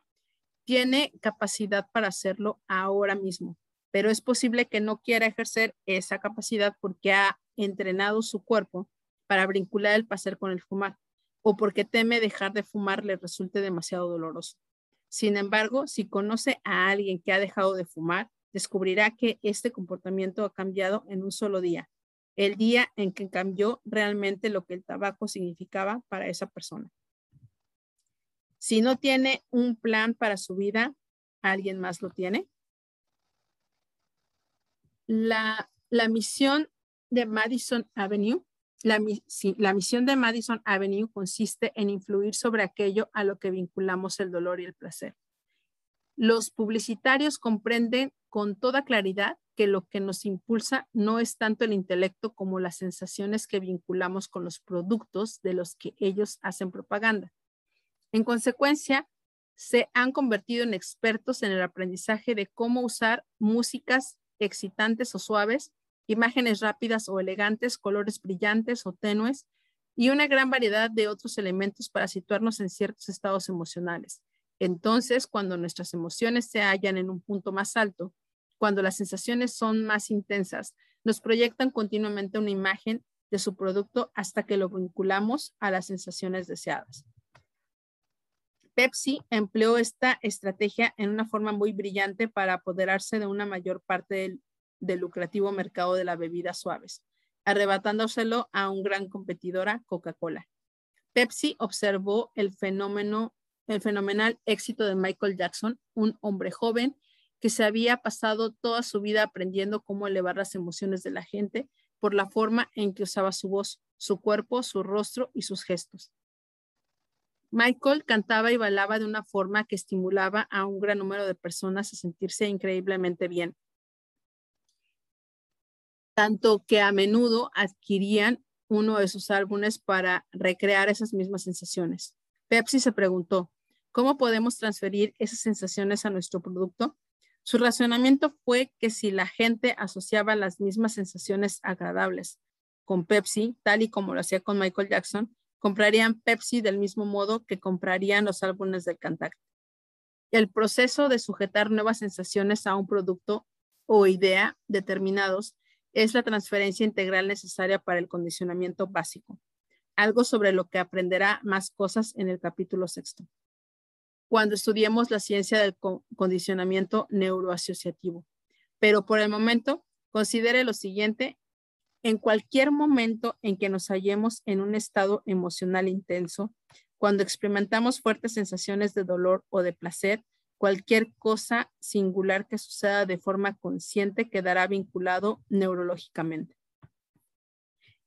tiene capacidad para hacerlo ahora mismo. pero es posible que no quiera ejercer esa capacidad porque ha entrenado su cuerpo para vincular el placer con el fumar o porque teme dejar de fumar le resulte demasiado doloroso. Sin embargo, si conoce a alguien que ha dejado de fumar, descubrirá que este comportamiento ha cambiado en un solo día, el día en que cambió realmente lo que el tabaco significaba para esa persona. Si no tiene un plan para su vida, ¿alguien más lo tiene? La, misión de Madison Avenue, la, la misión de Madison Avenue consiste en influir sobre aquello a lo que vinculamos el dolor y el placer. Los publicitarios comprenden con toda claridad que lo que nos impulsa no es tanto el intelecto como las sensaciones que vinculamos con los productos de los que ellos hacen propaganda. En consecuencia, se han convertido en expertos en el aprendizaje de cómo usar músicas excitantes o suaves, imágenes rápidas o elegantes, colores brillantes o tenues y una gran variedad de otros elementos para situarnos en ciertos estados emocionales. Entonces, cuando nuestras emociones se hallan en un punto más alto, cuando las sensaciones son más intensas, nos proyectan continuamente una imagen de su producto hasta que lo vinculamos a las sensaciones deseadas. Pepsi empleó esta estrategia en una forma muy brillante para apoderarse de una mayor parte del, lucrativo mercado de las bebidas suaves, arrebatándoselo a un gran competidora, Coca-Cola. Pepsi observó el fenómeno, el fenomenal éxito de Michael Jackson, un hombre joven que se había pasado toda su vida aprendiendo cómo elevar las emociones de la gente por la forma en que usaba su voz, su cuerpo, su rostro y sus gestos. Michael cantaba y bailaba de una forma que estimulaba a un gran número de personas a sentirse increíblemente bien. Tanto que a menudo adquirían uno de sus álbumes para recrear esas mismas sensaciones. Pepsi se preguntó, ¿cómo podemos transferir esas sensaciones a nuestro producto? Su razonamiento fue que si la gente asociaba las mismas sensaciones agradables con Pepsi, tal y como lo hacía con Michael Jackson, comprarían Pepsi del mismo modo que comprarían los álbumes del cantante. El proceso de sujetar nuevas sensaciones a un producto o idea determinados es la transferencia integral necesaria para el condicionamiento básico, algo sobre lo que aprenderá más cosas en el capítulo sexto, cuando estudiemos la ciencia del condicionamiento neuroasociativo. Pero por el momento, considere lo siguiente en cualquier momento en que nos hallemos en un estado emocional intenso, cuando experimentamos fuertes sensaciones de dolor o de placer, cualquier cosa singular que suceda de forma consciente quedará vinculado neurológicamente.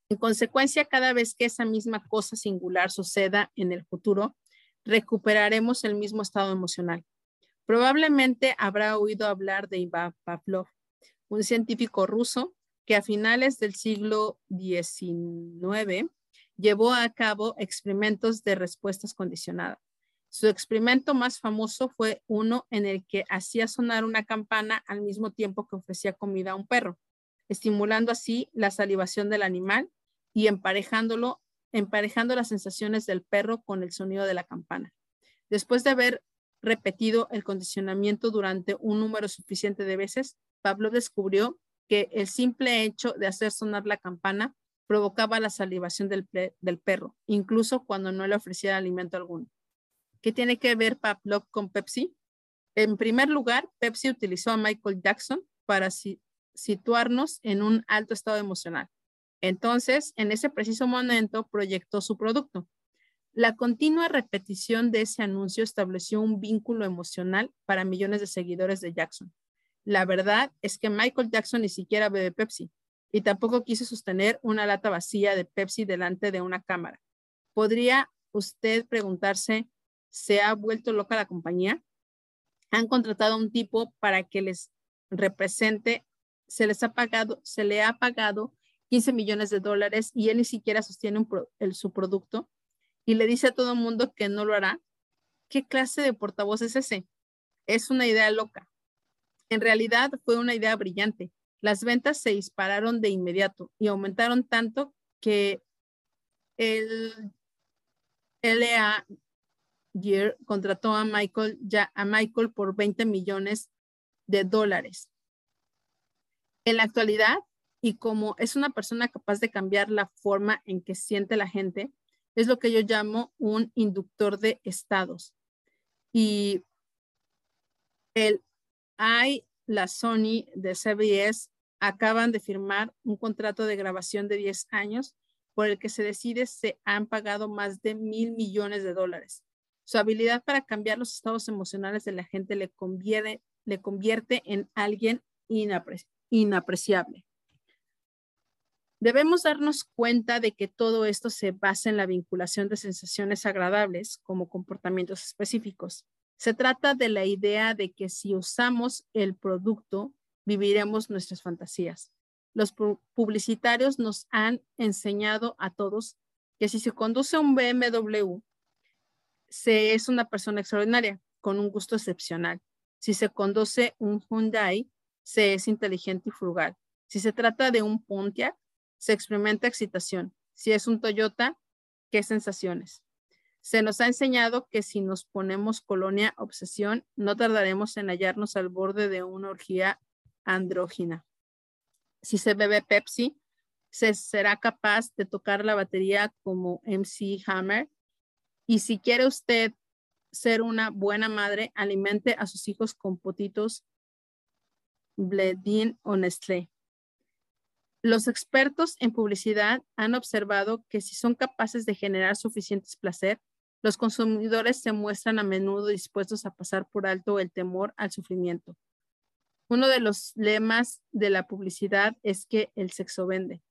En consecuencia, cada vez que esa misma cosa singular suceda en el futuro, recuperaremos el mismo estado emocional. Probablemente habrá oído hablar de Ivan Pavlov, un científico ruso que a finales del siglo XIX llevó a cabo experimentos de respuestas condicionadas. Su experimento más famoso fue uno en el que hacía sonar una campana al mismo tiempo que ofrecía comida a un perro, estimulando así la salivación del animal y emparejándolo, emparejando las sensaciones del perro con el sonido de la campana. Después de haber repetido el condicionamiento durante un número suficiente de veces, Pablo descubrió que el simple hecho de hacer sonar la campana provocaba la salivación del, perro, incluso cuando no le ofrecía alimento alguno. ¿Qué tiene que ver Pavlov con Pepsi? En primer lugar, Pepsi utilizó a Michael Jackson para situarnos en un alto estado emocional. Entonces, en ese preciso momento, proyectó su producto. La continua repetición de ese anuncio estableció un vínculo emocional para millones de seguidores de Jackson. La verdad es que Michael Jackson ni siquiera bebe Pepsi y tampoco quiso sostener una lata vacía de Pepsi delante de una cámara. ¿Podría usted preguntarse, ¿se ha vuelto loca la compañía? Han contratado a un tipo para que les represente, se les ha pagado, se le ha pagado 15 millones de dólares y él ni siquiera sostiene su producto y le dice a todo el mundo que no lo hará. ¿Qué clase de portavoz es ese? Es una idea loca. En realidad fue una idea brillante. Las ventas se dispararon de inmediato y aumentaron tanto que el LA Gear contrató a Michael, ya a Michael por 20 millones de dólares. En la actualidad, y como es una persona capaz de cambiar la forma en que siente la gente, es lo que yo llamo un inductor de estados. Y el I, la Sony de CBS acaban de firmar un contrato de grabación de 10 años por el que se decide se han pagado más de mil millones de dólares. Su habilidad para cambiar los estados emocionales de la gente le convierte en alguien inapreciable. Debemos darnos cuenta de que todo esto se basa en la vinculación de sensaciones agradables como comportamientos específicos. Se trata de la idea de que si usamos el producto, viviremos nuestras fantasías. Los publicitarios nos han enseñado a todos que si se conduce un BMW, se es una persona extraordinaria, con un gusto excepcional. Si se conduce un Hyundai, se es inteligente y frugal. Si se trata de un Pontiac, se experimenta excitación. Si es un Toyota, ¿qué sensaciones? Se nos ha enseñado que si nos ponemos colonia obsesión, no tardaremos en hallarnos al borde de una orgía andrógina. Si se bebe Pepsi, se será capaz de tocar la batería como MC Hammer. Y si quiere usted ser una buena madre, alimente a sus hijos con potitos Bledin o Nestlé. Los expertos en publicidad han observado que si son capaces de generar suficientes placer, los consumidores se muestran a menudo dispuestos a pasar por alto el temor al sufrimiento. Uno de los lemas de la publicidad es que el sexo vende.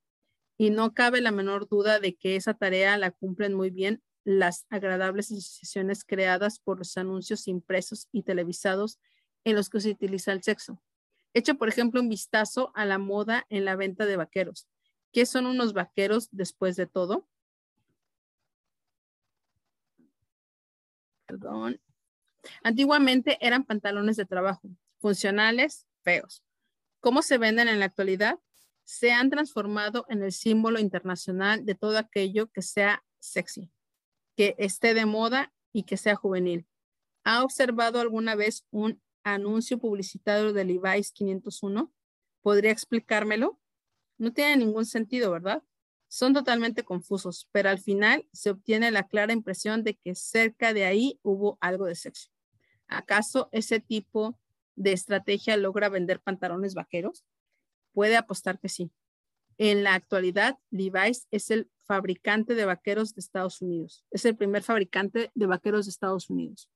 Y no cabe la menor duda de que esa tarea la cumplen muy bien las agradables asociaciones creadas por los anuncios impresos y televisados en los que se utiliza el sexo. Echa, por ejemplo, un vistazo a la moda en la venta de vaqueros. ¿Qué son unos vaqueros después de todo? Perdón. Antiguamente eran pantalones de trabajo, funcionales, feos. ¿Cómo se venden en la actualidad? Se han transformado en el símbolo internacional de todo aquello que sea sexy, que esté de moda y que sea juvenil. ¿Ha observado alguna vez un anuncio publicitario de Levi's 501? ¿Podría explicármelo? No tiene ningún sentido, ¿verdad? Son totalmente confusos, pero al final se obtiene la clara impresión de que cerca de ahí hubo algo de sexo. ¿Acaso ese tipo de estrategia logra vender pantalones vaqueros? Puede apostar que sí. En la actualidad, Levi's es el fabricante de vaqueros de Estados Unidos. Es el primer fabricante de vaqueros de Estados Unidos.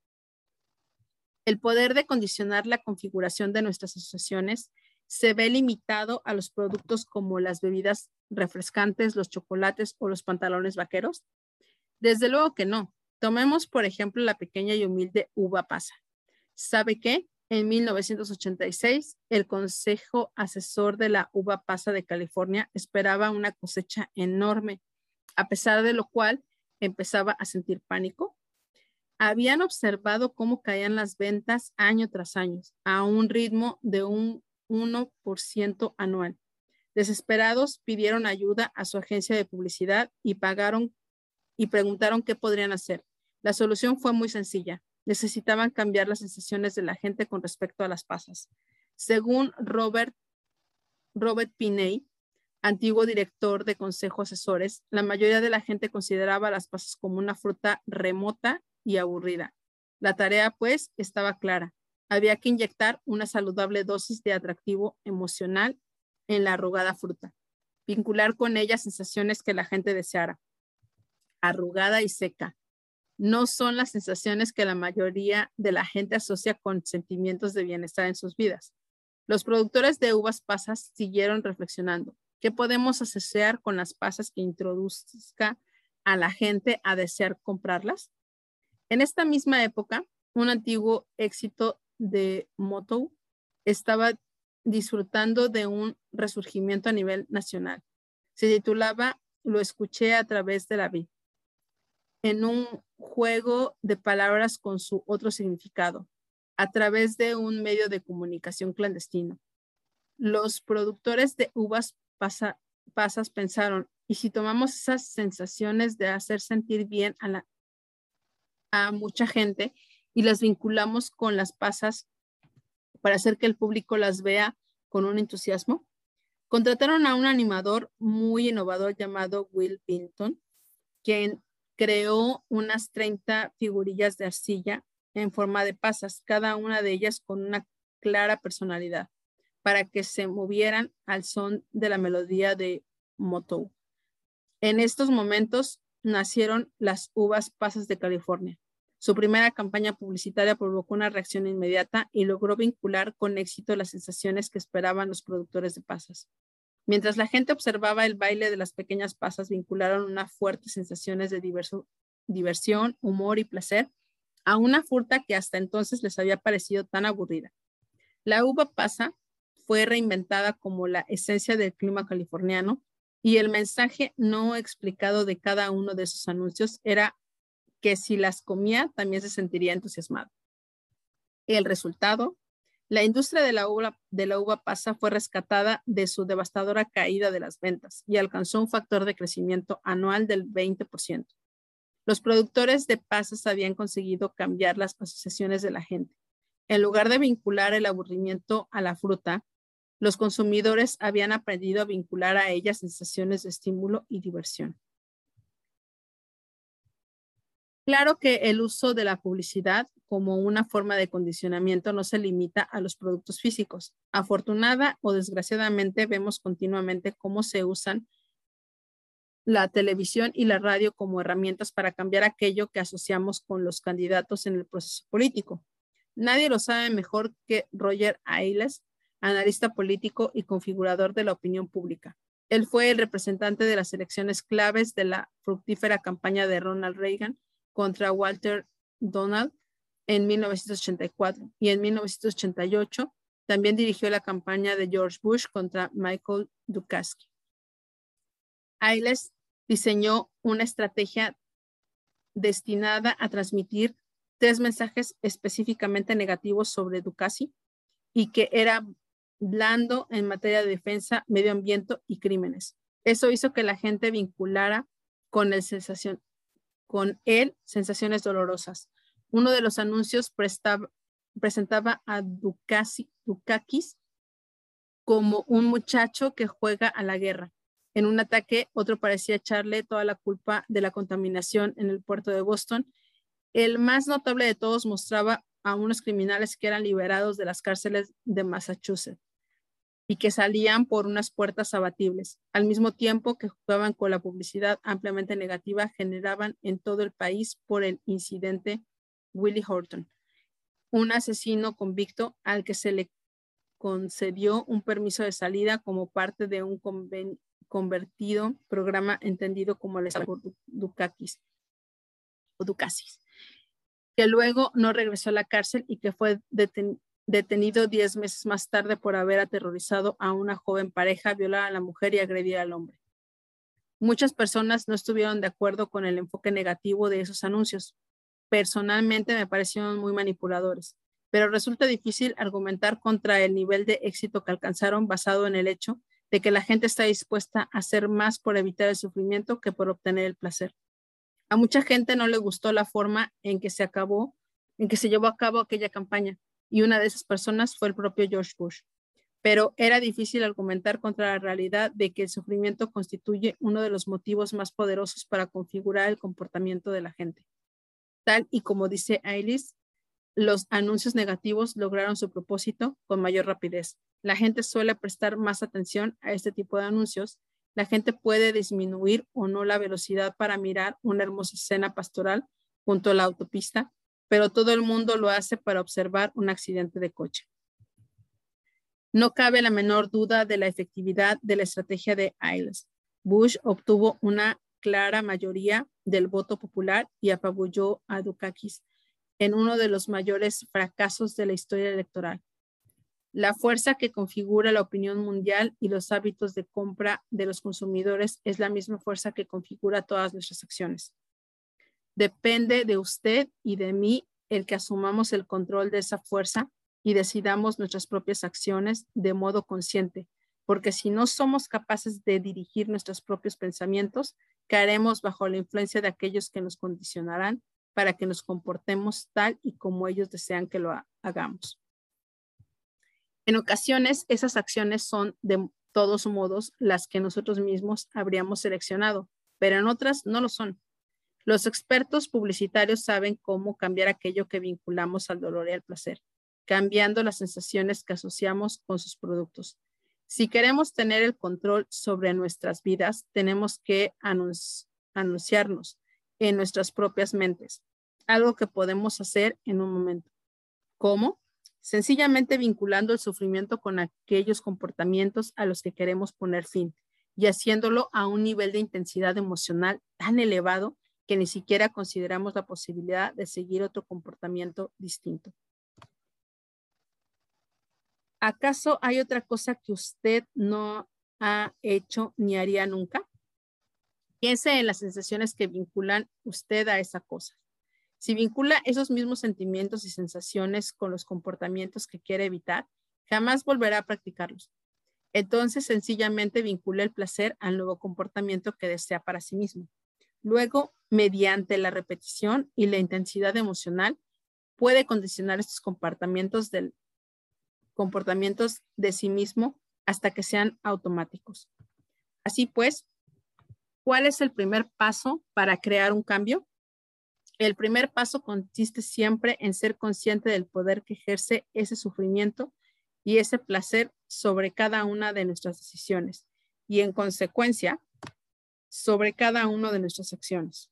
El poder de condicionar la configuración de nuestras asociaciones se ve limitado a los productos como las bebidas refrescantes, los chocolates o los pantalones vaqueros? Desde luego que no. Tomemos, por ejemplo, la pequeña y humilde uva pasa. ¿Sabe qué? En 1986, el Consejo Asesor de la Uva Pasa de California esperaba una cosecha enorme, a pesar de lo cual empezaba a sentir pánico habían observado cómo caían las ventas año tras año a un ritmo de un 1% anual. Desesperados pidieron ayuda a su agencia de publicidad y pagaron y preguntaron qué podrían hacer. La solución fue muy sencilla. Necesitaban cambiar las sensaciones de la gente con respecto a las pasas. Según Robert, Robert Piney, antiguo director de Consejo Asesores, la mayoría de la gente consideraba las pasas como una fruta remota y aburrida. La tarea, pues, estaba clara. Había que inyectar una saludable dosis de atractivo emocional en la arrugada fruta, vincular con ella sensaciones que la gente deseara. Arrugada y seca. No son las sensaciones que la mayoría de la gente asocia con sentimientos de bienestar en sus vidas. Los productores de uvas pasas siguieron reflexionando. ¿Qué podemos asociar con las pasas que introduzca a la gente a desear comprarlas? En esta misma época, un antiguo éxito de Moto estaba disfrutando de un resurgimiento a nivel nacional. Se titulaba Lo escuché a través de la vida, en un juego de palabras con su otro significado, a través de un medio de comunicación clandestino. Los productores de uvas pasas pensaron, ¿y si tomamos esas sensaciones de hacer sentir bien a la a mucha gente y las vinculamos con las pasas para hacer que el público las vea con un entusiasmo. Contrataron a un animador muy innovador llamado Will Pinton, quien creó unas 30 figurillas de arcilla en forma de pasas, cada una de ellas con una clara personalidad, para que se movieran al son de la melodía de Motown. En estos momentos nacieron las uvas pasas de California. Su primera campaña publicitaria provocó una reacción inmediata y logró vincular con éxito las sensaciones que esperaban los productores de pasas. Mientras la gente observaba el baile de las pequeñas pasas, vincularon unas fuertes sensaciones de diversión, humor y placer a una fruta que hasta entonces les había parecido tan aburrida. La uva pasa fue reinventada como la esencia del clima californiano y el mensaje no explicado de cada uno de esos anuncios era que si las comía también se sentiría entusiasmado. El resultado, la industria de la, uva, de la uva pasa fue rescatada de su devastadora caída de las ventas y alcanzó un factor de crecimiento anual del 20%. Los productores de pasas habían conseguido cambiar las asociaciones de la gente. En lugar de vincular el aburrimiento a la fruta, los consumidores habían aprendido a vincular a ella sensaciones de estímulo y diversión. Claro que el uso de la publicidad como una forma de condicionamiento no se limita a los productos físicos. Afortunada o desgraciadamente vemos continuamente cómo se usan la televisión y la radio como herramientas para cambiar aquello que asociamos con los candidatos en el proceso político. Nadie lo sabe mejor que Roger Ailes, analista político y configurador de la opinión pública. Él fue el representante de las elecciones claves de la fructífera campaña de Ronald Reagan contra Walter Donald en 1984 y en 1988 también dirigió la campaña de George Bush contra Michael Dukasky. Ailes diseñó una estrategia destinada a transmitir tres mensajes específicamente negativos sobre Dukasky y que era blando en materia de defensa, medio ambiente y crímenes. Eso hizo que la gente vinculara con, el sensación, con él sensaciones dolorosas. Uno de los anuncios presentaba a Dukakis como un muchacho que juega a la guerra. En un ataque, otro parecía echarle toda la culpa de la contaminación en el puerto de Boston. El más notable de todos mostraba a unos criminales que eran liberados de las cárceles de Massachusetts y que salían por unas puertas abatibles, al mismo tiempo que jugaban con la publicidad ampliamente negativa generaban en todo el país por el incidente Willie Horton, un asesino convicto al que se le concedió un permiso de salida como parte de un convertido programa entendido como el Dukakis o que luego no regresó a la cárcel y que fue detenido detenido diez meses más tarde por haber aterrorizado a una joven pareja, violar a la mujer y agredir al hombre. Muchas personas no estuvieron de acuerdo con el enfoque negativo de esos anuncios. Personalmente me parecieron muy manipuladores, pero resulta difícil argumentar contra el nivel de éxito que alcanzaron basado en el hecho de que la gente está dispuesta a hacer más por evitar el sufrimiento que por obtener el placer. A mucha gente no le gustó la forma en que se acabó, en que se llevó a cabo aquella campaña y una de esas personas fue el propio George Bush. Pero era difícil argumentar contra la realidad de que el sufrimiento constituye uno de los motivos más poderosos para configurar el comportamiento de la gente. Tal y como dice Ailis, los anuncios negativos lograron su propósito con mayor rapidez. La gente suele prestar más atención a este tipo de anuncios. La gente puede disminuir o no la velocidad para mirar una hermosa escena pastoral junto a la autopista pero todo el mundo lo hace para observar un accidente de coche. No cabe la menor duda de la efectividad de la estrategia de Ailes. Bush obtuvo una clara mayoría del voto popular y apabulló a Dukakis en uno de los mayores fracasos de la historia electoral. La fuerza que configura la opinión mundial y los hábitos de compra de los consumidores es la misma fuerza que configura todas nuestras acciones. Depende de usted y de mí el que asumamos el control de esa fuerza y decidamos nuestras propias acciones de modo consciente, porque si no somos capaces de dirigir nuestros propios pensamientos, caeremos bajo la influencia de aquellos que nos condicionarán para que nos comportemos tal y como ellos desean que lo hagamos. En ocasiones, esas acciones son todos modos, las que nosotros mismos habríamos seleccionado, pero en otras no lo son. Los expertos publicitarios saben cómo cambiar aquello que vinculamos al dolor y al placer, cambiando las sensaciones que asociamos con sus productos. Si queremos tener el control sobre nuestras vidas, tenemos que anunciarnos en nuestras propias mentes, algo que podemos hacer en un momento. ¿Cómo? Sencillamente vinculando el sufrimiento con aquellos comportamientos a los que queremos poner fin y haciéndolo a un nivel de intensidad emocional tan elevado que ni siquiera consideramos la posibilidad de seguir otro comportamiento distinto. ¿Acaso hay otra cosa que usted no ha hecho ni haría nunca? Piense en las sensaciones que vinculan usted a esa cosa. Si vincula esos mismos sentimientos y sensaciones con los comportamientos que quiere evitar, jamás volverá a practicarlos. Entonces, sencillamente vincula el placer al nuevo comportamiento que desea para sí mismo. Luego, mediante la repetición y la intensidad emocional, puede condicionar estos comportamientos del comportamientos de sí mismo hasta que sean automáticos. Así pues, ¿cuál es el primer paso para crear un cambio? El primer paso consiste siempre en ser consciente del poder que ejerce ese sufrimiento y ese placer sobre cada una de nuestras decisiones y en consecuencia sobre cada una de nuestras acciones.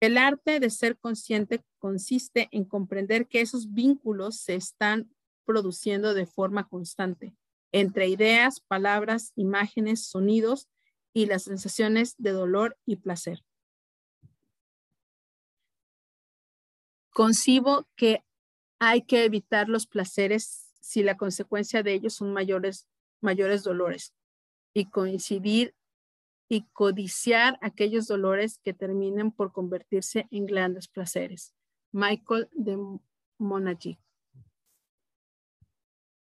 El arte de ser consciente consiste en comprender que esos vínculos se están produciendo de forma constante entre ideas, palabras, imágenes, sonidos y las sensaciones de dolor y placer. Concibo que hay que evitar los placeres si la consecuencia de ellos son mayores, mayores dolores y coincidir y codiciar aquellos dolores que terminen por convertirse en grandes placeres. Michael de Monaghy.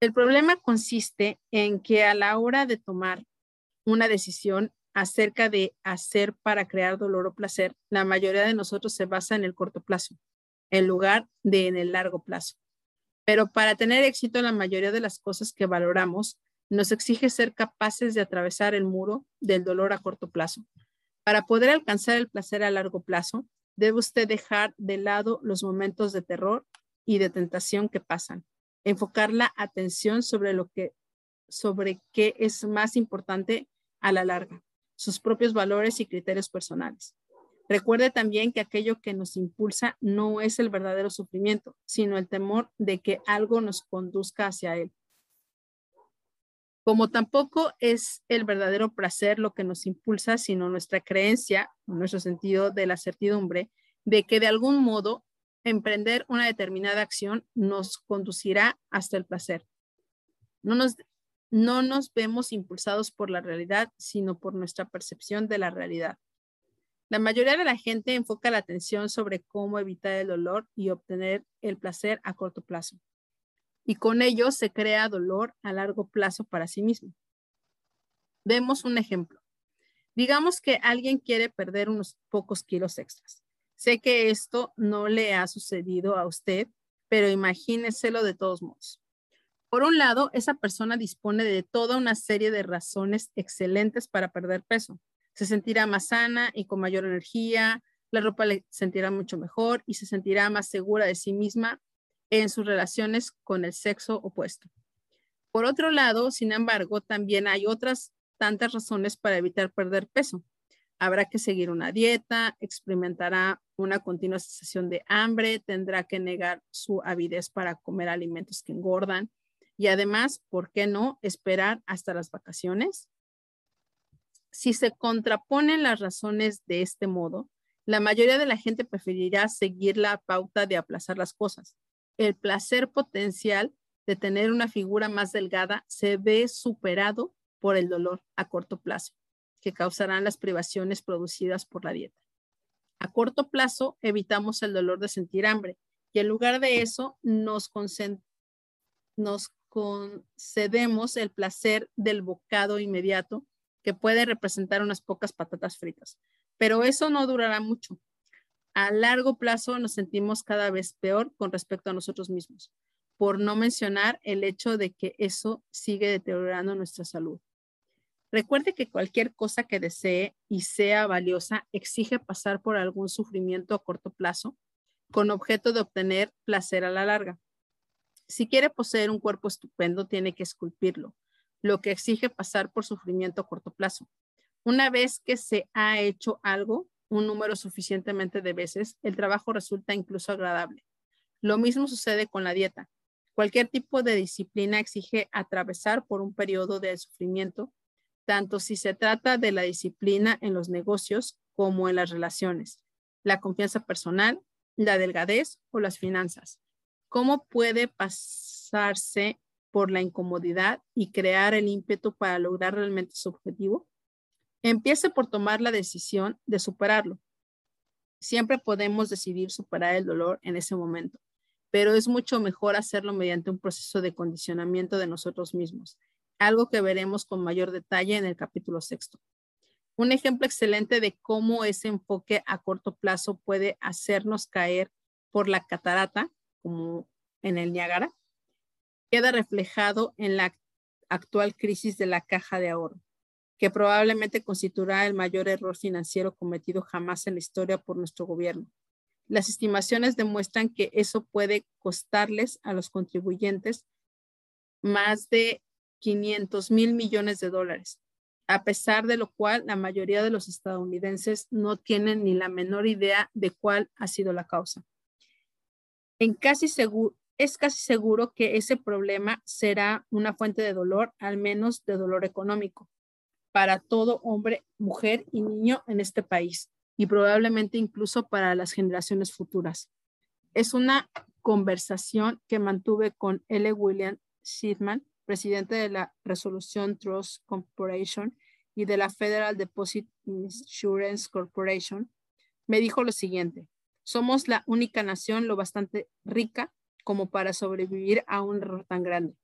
El problema consiste en que a la hora de tomar una decisión acerca de hacer para crear dolor o placer, la mayoría de nosotros se basa en el corto plazo, en lugar de en el largo plazo. Pero para tener éxito en la mayoría de las cosas que valoramos, nos exige ser capaces de atravesar el muro del dolor a corto plazo. Para poder alcanzar el placer a largo plazo, debe usted dejar de lado los momentos de terror y de tentación que pasan enfocar la atención sobre lo que, sobre qué es más importante a la larga, sus propios valores y criterios personales. Recuerde también que aquello que nos impulsa no es el verdadero sufrimiento, sino el temor de que algo nos conduzca hacia él. Como tampoco es el verdadero placer lo que nos impulsa, sino nuestra creencia, nuestro sentido de la certidumbre de que de algún modo emprender una determinada acción nos conducirá hasta el placer. No nos, no nos vemos impulsados por la realidad, sino por nuestra percepción de la realidad. La mayoría de la gente enfoca la atención sobre cómo evitar el dolor y obtener el placer a corto plazo. Y con ello se crea dolor a largo plazo para sí mismo. Vemos un ejemplo. Digamos que alguien quiere perder unos pocos kilos extras. Sé que esto no le ha sucedido a usted, pero imagíneselo de todos modos. Por un lado, esa persona dispone de toda una serie de razones excelentes para perder peso. Se sentirá más sana y con mayor energía, la ropa le sentirá mucho mejor y se sentirá más segura de sí misma en sus relaciones con el sexo opuesto. Por otro lado, sin embargo, también hay otras tantas razones para evitar perder peso. Habrá que seguir una dieta, experimentará una continua sensación de hambre, tendrá que negar su avidez para comer alimentos que engordan y además, ¿por qué no esperar hasta las vacaciones? Si se contraponen las razones de este modo, la mayoría de la gente preferirá seguir la pauta de aplazar las cosas. El placer potencial de tener una figura más delgada se ve superado por el dolor a corto plazo que causarán las privaciones producidas por la dieta. A corto plazo evitamos el dolor de sentir hambre y en lugar de eso nos, concedemos el placer del bocado inmediato que puede representar unas pocas patatas fritas. Pero eso no durará mucho. A largo plazo nos sentimos cada vez peor con respecto a nosotros mismos, por no mencionar el hecho de que eso sigue deteriorando nuestra salud. Recuerde que cualquier cosa que desee y sea valiosa exige pasar por algún sufrimiento a corto plazo con objeto de obtener placer a la larga. Si quiere poseer un cuerpo estupendo, tiene que esculpirlo, lo que exige pasar por sufrimiento a corto plazo. Una vez que se ha hecho algo, un número suficientemente de veces, el trabajo resulta incluso agradable. Lo mismo sucede con la dieta. Cualquier tipo de disciplina exige atravesar por un periodo de sufrimiento, tanto si se trata de la disciplina en los negocios como en las relaciones, la confianza personal, la delgadez o las finanzas. ¿Cómo puede pasarse por la incomodidad y crear el ímpetu para lograr realmente su objetivo? Empiece por tomar la decisión de superarlo. Siempre podemos decidir superar el dolor en ese momento, pero es mucho mejor hacerlo mediante un proceso de condicionamiento de nosotros mismos, algo que veremos con mayor detalle en el capítulo sexto. Un ejemplo excelente de cómo ese enfoque a corto plazo puede hacernos caer por la catarata como en el Niágara, queda reflejado en la actual crisis de la caja de ahorro, que probablemente constituirá el mayor error financiero cometido jamás en la historia por nuestro gobierno. Las estimaciones demuestran que eso puede costarles a los contribuyentes más de 500 mil millones de dólares, a pesar de lo cual la mayoría de los estadounidenses no tienen ni la menor idea de cuál ha sido la causa casi es casi seguro que ese problema será una fuente de dolor, al menos de dolor económico, para todo hombre, mujer y niño en este país y probablemente incluso para las generaciones futuras. Es una conversación que mantuve con L. William Sidman, presidente de la Resolution Trust Corporation y de la Federal Deposit Insurance Corporation. Me dijo lo siguiente, somos la única nación lo bastante rica como para sobrevivir a un error tan grande.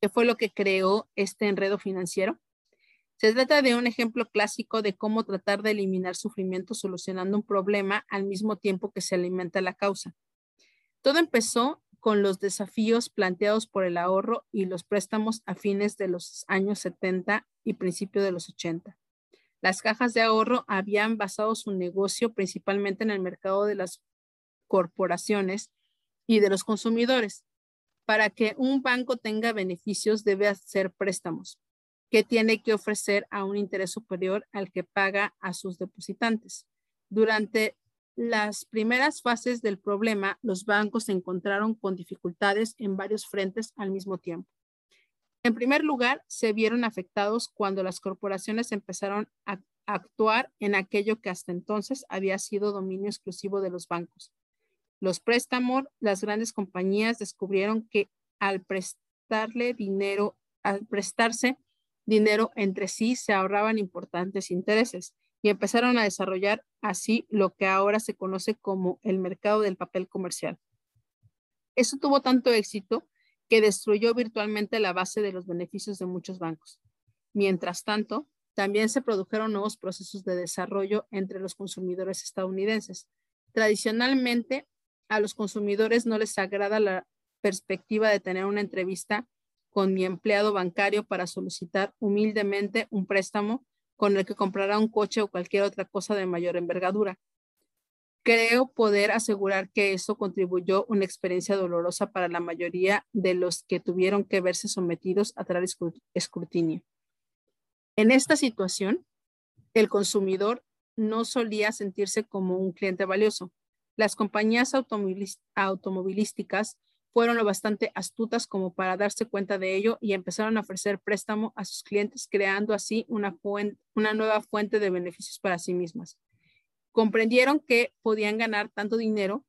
¿Qué fue lo que creó este enredo financiero? Se trata de un ejemplo clásico de cómo tratar de eliminar sufrimiento solucionando un problema al mismo tiempo que se alimenta la causa. Todo empezó con los desafíos planteados por el ahorro y los préstamos a fines de los años 70 y principio de los 80. Las cajas de ahorro habían basado su negocio principalmente en el mercado de las corporaciones y de los consumidores. Para que un banco tenga beneficios debe hacer préstamos, que tiene que ofrecer a un interés superior al que paga a sus depositantes. Durante las primeras fases del problema, los bancos se encontraron con dificultades en varios frentes al mismo tiempo. En primer lugar, se vieron afectados cuando las corporaciones empezaron a actuar en aquello que hasta entonces había sido dominio exclusivo de los bancos. Los préstamos, las grandes compañías descubrieron que al prestarle dinero, al prestarse dinero entre sí, se ahorraban importantes intereses y empezaron a desarrollar así lo que ahora se conoce como el mercado del papel comercial. Eso tuvo tanto éxito que destruyó virtualmente la base de los beneficios de muchos bancos. Mientras tanto, también se produjeron nuevos procesos de desarrollo entre los consumidores estadounidenses. Tradicionalmente, a los consumidores no les agrada la perspectiva de tener una entrevista con mi empleado bancario para solicitar humildemente un préstamo con el que comprará un coche o cualquier otra cosa de mayor envergadura. Creo poder asegurar que eso contribuyó una experiencia dolorosa para la mayoría de los que tuvieron que verse sometidos a tal escrutinio. En esta situación, el consumidor no solía sentirse como un cliente valioso. Las compañías automovilísticas fueron lo bastante astutas como para darse cuenta de ello y empezaron a ofrecer préstamo a sus clientes, creando así una, una nueva fuente de beneficios para sí mismas comprendieron que podían ganar tanto dinero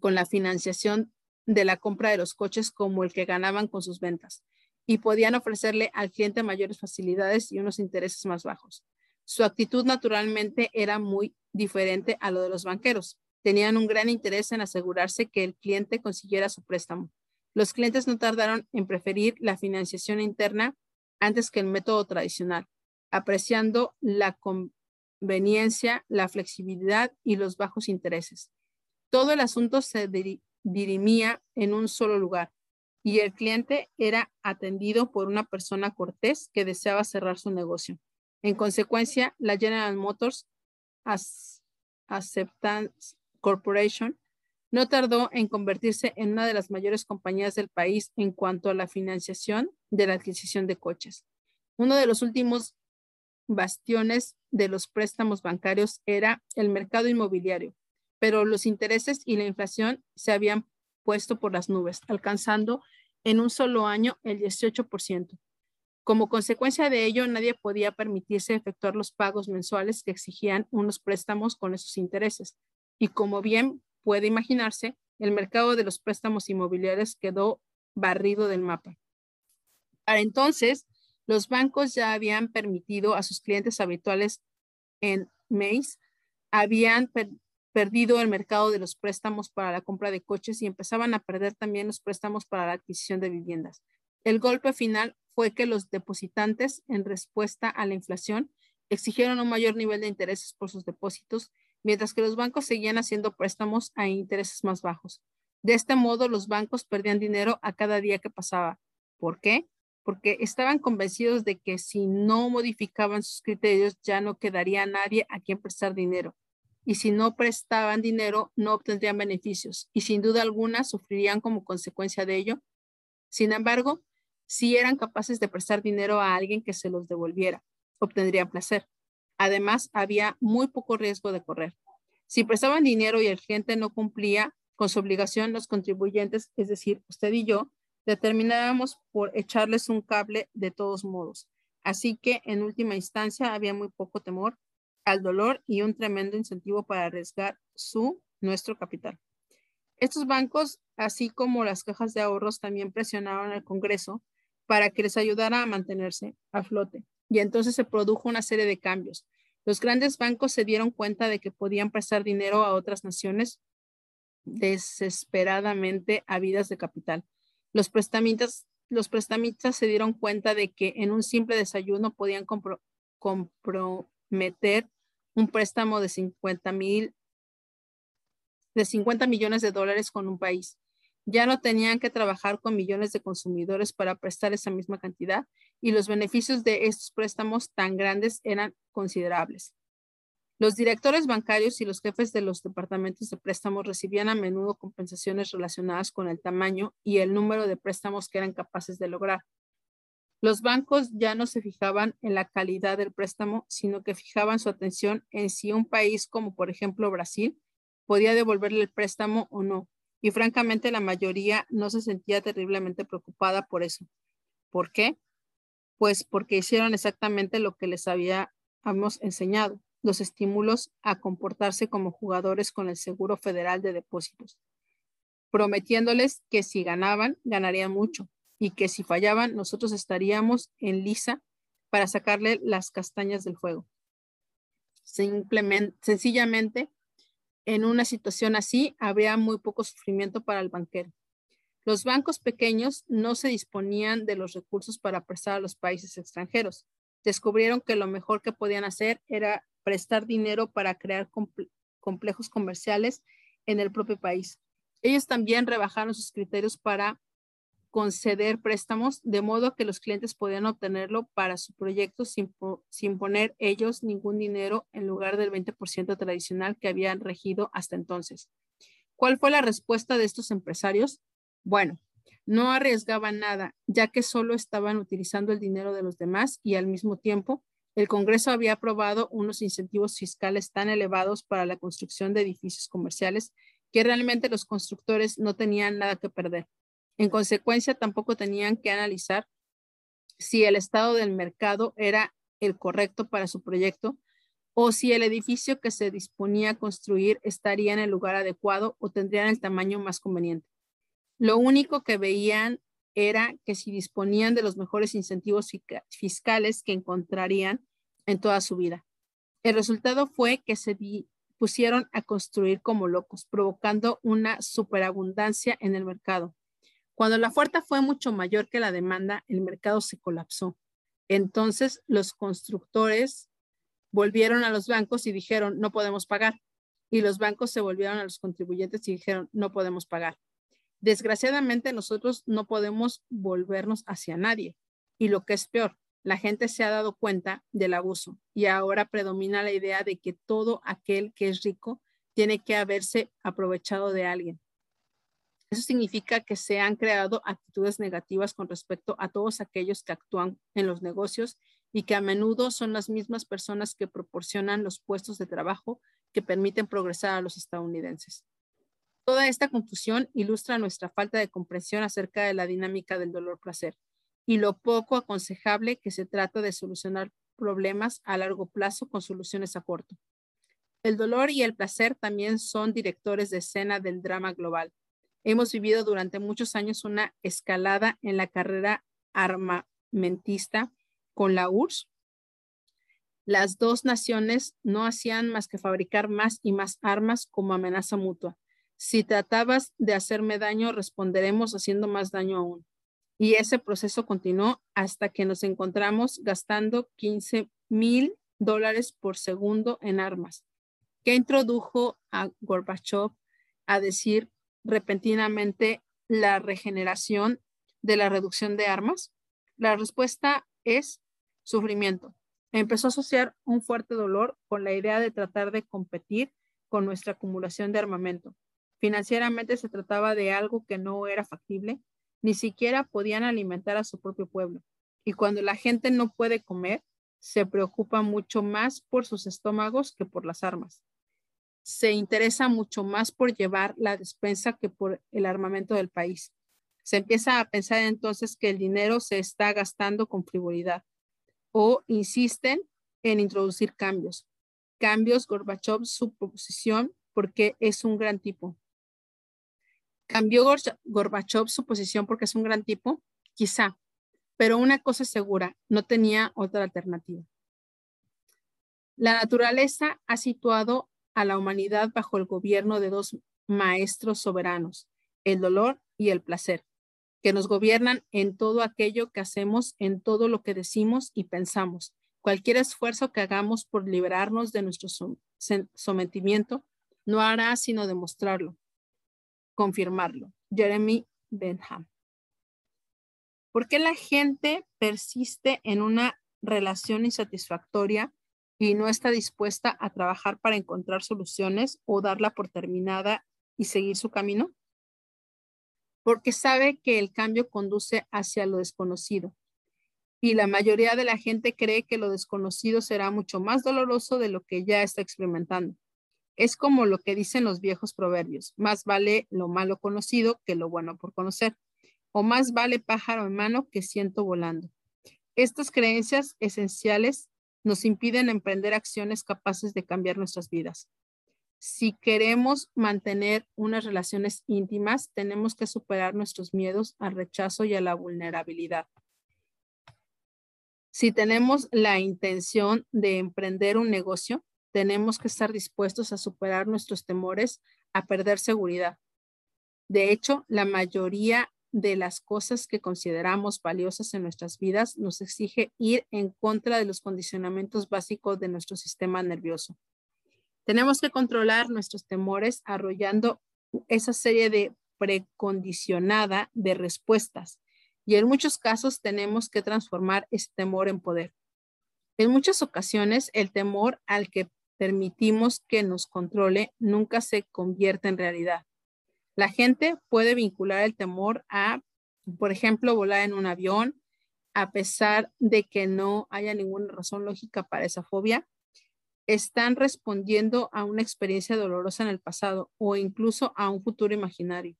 con la financiación de la compra de los coches como el que ganaban con sus ventas y podían ofrecerle al cliente mayores facilidades y unos intereses más bajos. Su actitud naturalmente era muy diferente a lo de los banqueros. Tenían un gran interés en asegurarse que el cliente consiguiera su préstamo. Los clientes no tardaron en preferir la financiación interna antes que el método tradicional, apreciando la, conveniencia, la flexibilidad y los bajos intereses. Todo el asunto se dirimía en un solo lugar, y el cliente era atendido por una persona cortés que deseaba cerrar su negocio. En consecuencia, la General Motors Acceptance Corporation no tardó en convertirse en una de las mayores compañías del país en cuanto a la financiación de la adquisición de coches. Uno de los últimos bastiones de los préstamos bancarios era el mercado inmobiliario, pero los intereses y la inflación se habían puesto por las nubes, alcanzando en un solo año el 18%. Como consecuencia de ello, nadie podía permitirse efectuar los pagos mensuales que exigían unos préstamos con esos intereses. Y como bien puede imaginarse, el mercado de los préstamos inmobiliarios quedó barrido del mapa. Para entonces, los bancos ya habían permitido a sus clientes habituales en MEIS, habían perdido el mercado de los préstamos para la compra de coches y empezaban a perder también los préstamos para la adquisición de viviendas. El golpe final fue que los depositantes, en respuesta a la inflación, exigieron un mayor nivel de intereses por sus depósitos, mientras que los bancos seguían haciendo préstamos a intereses más bajos. De este modo, los bancos perdían dinero a cada día que pasaba. ¿Por qué? Porque estaban convencidos de que si no modificaban sus criterios, ya no quedaría nadie a quien prestar dinero. Y si no prestaban dinero, no obtendrían beneficios y sin duda alguna sufrirían como consecuencia de ello. Sin embargo, si eran capaces de prestar dinero a alguien que se los devolviera, obtendrían placer. Además, había muy poco riesgo de correr. Si prestaban dinero y el cliente no cumplía con su obligación, los contribuyentes, es decir, usted y yo, determinábamos por echarles un cable de todos modos. Así que, en última instancia, había muy poco temor al dolor y un tremendo incentivo para arriesgar su, nuestro capital. Estos bancos, así como las cajas de ahorros, también presionaron al Congreso para que les ayudara a mantenerse a flote. Y entonces se produjo una serie de cambios. Los grandes bancos se dieron cuenta de que podían prestar dinero a otras naciones desesperadamente habidas de capital. Los prestamistas, los prestamistas se dieron cuenta de que en un simple desayuno podían comprometer un préstamo de 50 mil de 50 millones de dólares con un país ya no tenían que trabajar con millones de consumidores para prestar esa misma cantidad y los beneficios de estos préstamos tan grandes eran considerables. Los directores bancarios y los jefes de los departamentos de préstamos recibían a menudo compensaciones relacionadas con el tamaño y el número de préstamos que eran capaces de lograr. Los bancos ya no se fijaban en la calidad del préstamo, sino que fijaban su atención en si un país como por ejemplo Brasil podía devolverle el préstamo o no, y francamente la mayoría no se sentía terriblemente preocupada por eso. ¿Por qué? Pues porque hicieron exactamente lo que les habíamos enseñado, los estímulos a comportarse como jugadores con el Seguro Federal de Depósitos, prometiéndoles que si ganaban, ganarían mucho y que si fallaban, nosotros estaríamos en lisa para sacarle las castañas del fuego. Simplemente, sencillamente, en una situación así, habría muy poco sufrimiento para el banquero. Los bancos pequeños no se disponían de los recursos para prestar a los países extranjeros. Descubrieron que lo mejor que podían hacer era prestar dinero para crear complejos comerciales en el propio país. Ellos también rebajaron sus criterios para conceder préstamos de modo que los clientes podían obtenerlo para su proyecto sin, sin poner ellos ningún dinero en lugar del 20% tradicional que habían regido hasta entonces. ¿Cuál fue la respuesta de estos empresarios? Bueno, no arriesgaban nada, ya que solo estaban utilizando el dinero de los demás y al mismo tiempo el Congreso había aprobado unos incentivos fiscales tan elevados para la construcción de edificios comerciales que realmente los constructores no tenían nada que perder. En consecuencia, tampoco tenían que analizar si el estado del mercado era el correcto para su proyecto o si el edificio que se disponía a construir estaría en el lugar adecuado o tendrían el tamaño más conveniente. Lo único que veían era que si disponían de los mejores incentivos fiscales que encontrarían en toda su vida. El resultado fue que se pusieron a construir como locos, provocando una superabundancia en el mercado. Cuando la oferta fue mucho mayor que la demanda, el mercado se colapsó. Entonces los constructores volvieron a los bancos y dijeron, no podemos pagar. Y los bancos se volvieron a los contribuyentes y dijeron, no podemos pagar. Desgraciadamente nosotros no podemos volvernos hacia nadie. Y lo que es peor, la gente se ha dado cuenta del abuso y ahora predomina la idea de que todo aquel que es rico tiene que haberse aprovechado de alguien. Eso significa que se han creado actitudes negativas con respecto a todos aquellos que actúan en los negocios y que a menudo son las mismas personas que proporcionan los puestos de trabajo que permiten progresar a los estadounidenses. Toda esta confusión ilustra nuestra falta de comprensión acerca de la dinámica del dolor-placer y lo poco aconsejable que se trata de solucionar problemas a largo plazo con soluciones a corto. El dolor y el placer también son directores de escena del drama global Hemos vivido durante muchos años una escalada en la carrera armamentista con la URSS. Las dos naciones no hacían más que fabricar más y más armas como amenaza mutua. Si tratabas de hacerme daño, responderemos haciendo más daño aún. Y ese proceso continuó hasta que nos encontramos gastando 15 mil dólares por segundo en armas, que introdujo a Gorbachev a decir repentinamente la regeneración de la reducción de armas? La respuesta es sufrimiento. Empezó a asociar un fuerte dolor con la idea de tratar de competir con nuestra acumulación de armamento. Financieramente se trataba de algo que no era factible, ni siquiera podían alimentar a su propio pueblo. Y cuando la gente no puede comer, se preocupa mucho más por sus estómagos que por las armas se interesa mucho más por llevar la despensa que por el armamento del país. Se empieza a pensar entonces que el dinero se está gastando con frivolidad o insisten en introducir cambios. Cambios, Gorbachev, su posición porque es un gran tipo. ¿Cambió Gorbachev su posición porque es un gran tipo? Quizá, pero una cosa segura, no tenía otra alternativa. La naturaleza ha situado a la humanidad bajo el gobierno de dos maestros soberanos, el dolor y el placer, que nos gobiernan en todo aquello que hacemos, en todo lo que decimos y pensamos. Cualquier esfuerzo que hagamos por liberarnos de nuestro sometimiento no hará sino demostrarlo, confirmarlo. Jeremy Benham. ¿Por qué la gente persiste en una relación insatisfactoria y no está dispuesta a trabajar para encontrar soluciones o darla por terminada y seguir su camino? Porque sabe que el cambio conduce hacia lo desconocido. Y la mayoría de la gente cree que lo desconocido será mucho más doloroso de lo que ya está experimentando. Es como lo que dicen los viejos proverbios, más vale lo malo conocido que lo bueno por conocer, o más vale pájaro en mano que ciento volando. Estas creencias esenciales nos impiden emprender acciones capaces de cambiar nuestras vidas. Si queremos mantener unas relaciones íntimas, tenemos que superar nuestros miedos al rechazo y a la vulnerabilidad. Si tenemos la intención de emprender un negocio, tenemos que estar dispuestos a superar nuestros temores a perder seguridad. De hecho, la mayoría de las cosas que consideramos valiosas en nuestras vidas nos exige ir en contra de los condicionamientos básicos de nuestro sistema nervioso. Tenemos que controlar nuestros temores arrollando esa serie de precondicionada de respuestas y en muchos casos tenemos que transformar ese temor en poder. En muchas ocasiones el temor al que permitimos que nos controle nunca se convierte en realidad. La gente puede vincular el temor a, por ejemplo, volar en un avión, a pesar de que no haya ninguna razón lógica para esa fobia. Están respondiendo a una experiencia dolorosa en el pasado o incluso a un futuro imaginario.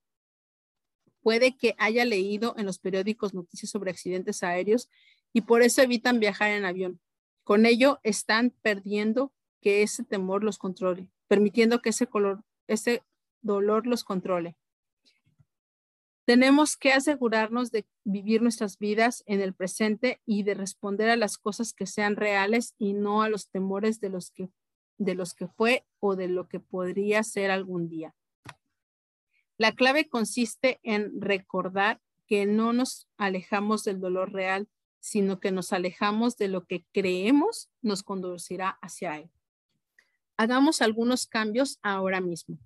Puede que haya leído en los periódicos noticias sobre accidentes aéreos y por eso evitan viajar en avión. Con ello están perdiendo que ese temor los controle, permitiendo que ese color, ese dolor los controle. Tenemos que asegurarnos de vivir nuestras vidas en el presente y de responder a las cosas que sean reales y no a los temores de los que, de los que fue o de lo que podría ser algún día. La clave consiste en recordar que no nos alejamos del dolor real, sino que nos alejamos de lo que creemos nos conducirá hacia él. Hagamos algunos cambios ahora mismo.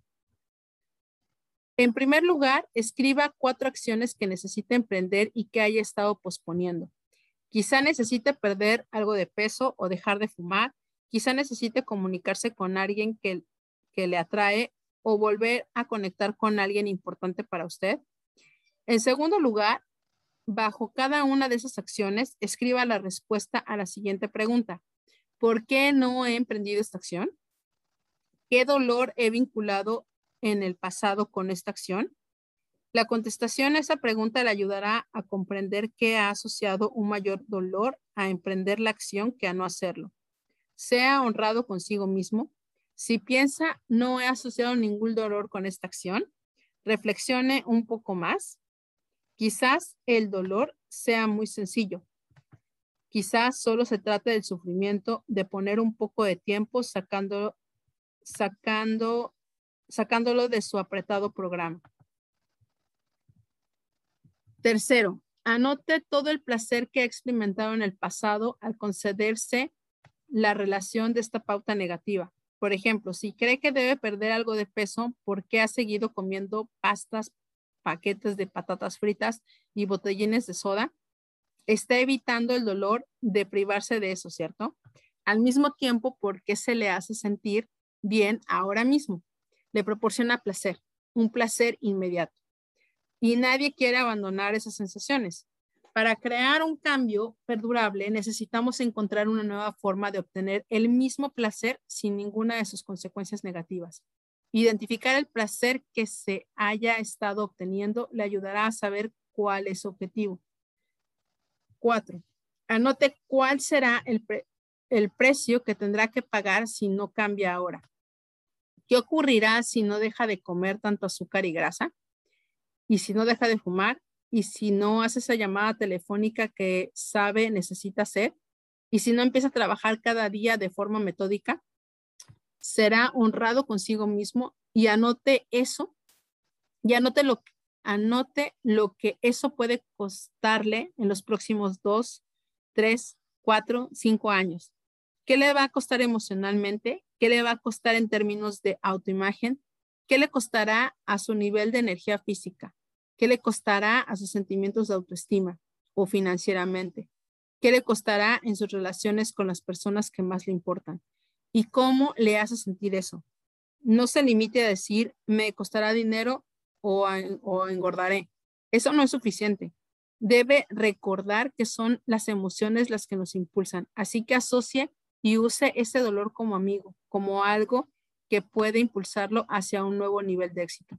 En primer lugar, escriba cuatro acciones que necesite emprender y que haya estado posponiendo. Quizá necesite perder algo de peso o dejar de fumar. Quizá necesite comunicarse con alguien que, que le atrae o volver a conectar con alguien importante para usted. En segundo lugar, bajo cada una de esas acciones, escriba la respuesta a la siguiente pregunta. ¿Por qué no he emprendido esta acción? ¿Qué dolor he vinculado en el pasado con esta acción? La contestación a esa pregunta le ayudará a comprender que ha asociado un mayor dolor a emprender la acción que a no hacerlo. Sea honrado consigo mismo. Si piensa, no he asociado ningún dolor con esta acción, reflexione un poco más. Quizás el dolor sea muy sencillo. Quizás solo se trate del sufrimiento de poner un poco de tiempo sacando, sacando, sacándolo de su apretado programa. Tercero, anote todo el placer que ha experimentado en el pasado al concederse la relación de esta pauta negativa. Por ejemplo, si cree que debe perder algo de peso, ¿por qué ha seguido comiendo pastas, paquetes de patatas fritas y botellines de soda? Está evitando el dolor de privarse de eso, ¿cierto? Al mismo tiempo, ¿por qué se le hace sentir bien ahora mismo? Le proporciona placer, un placer inmediato y nadie quiere abandonar esas sensaciones. Para crear un cambio perdurable necesitamos encontrar una nueva forma de obtener el mismo placer sin ninguna de sus consecuencias negativas. Identificar el placer que se haya estado obteniendo le ayudará a saber cuál es su objetivo. Cuatro, anote cuál será el, el precio que tendrá que pagar si no cambia ahora. ¿Qué ocurrirá si no deja de comer tanto azúcar y grasa? y si no deja de fumar y si no hace esa llamada telefónica que sabe necesita hacer y si no empieza a trabajar cada día de forma metódica, será honrado consigo mismo y anote eso y anote lo, anote lo que eso puede costarle en los próximos dos, tres, cuatro, cinco años. ¿Qué le va a costar emocionalmente? ¿Qué le va a costar en términos de autoimagen? ¿Qué le costará a su nivel de energía física? ¿Qué le costará a sus sentimientos de autoestima o financieramente? ¿Qué le costará en sus relaciones con las personas que más le importan? ¿Y cómo le hace sentir eso? No se limite a decir, me costará dinero o, o engordaré. Eso no es suficiente. Debe recordar que son las emociones las que nos impulsan. Así que asocie y use ese dolor como amigo, como algo que puede impulsarlo hacia un nuevo nivel de éxito.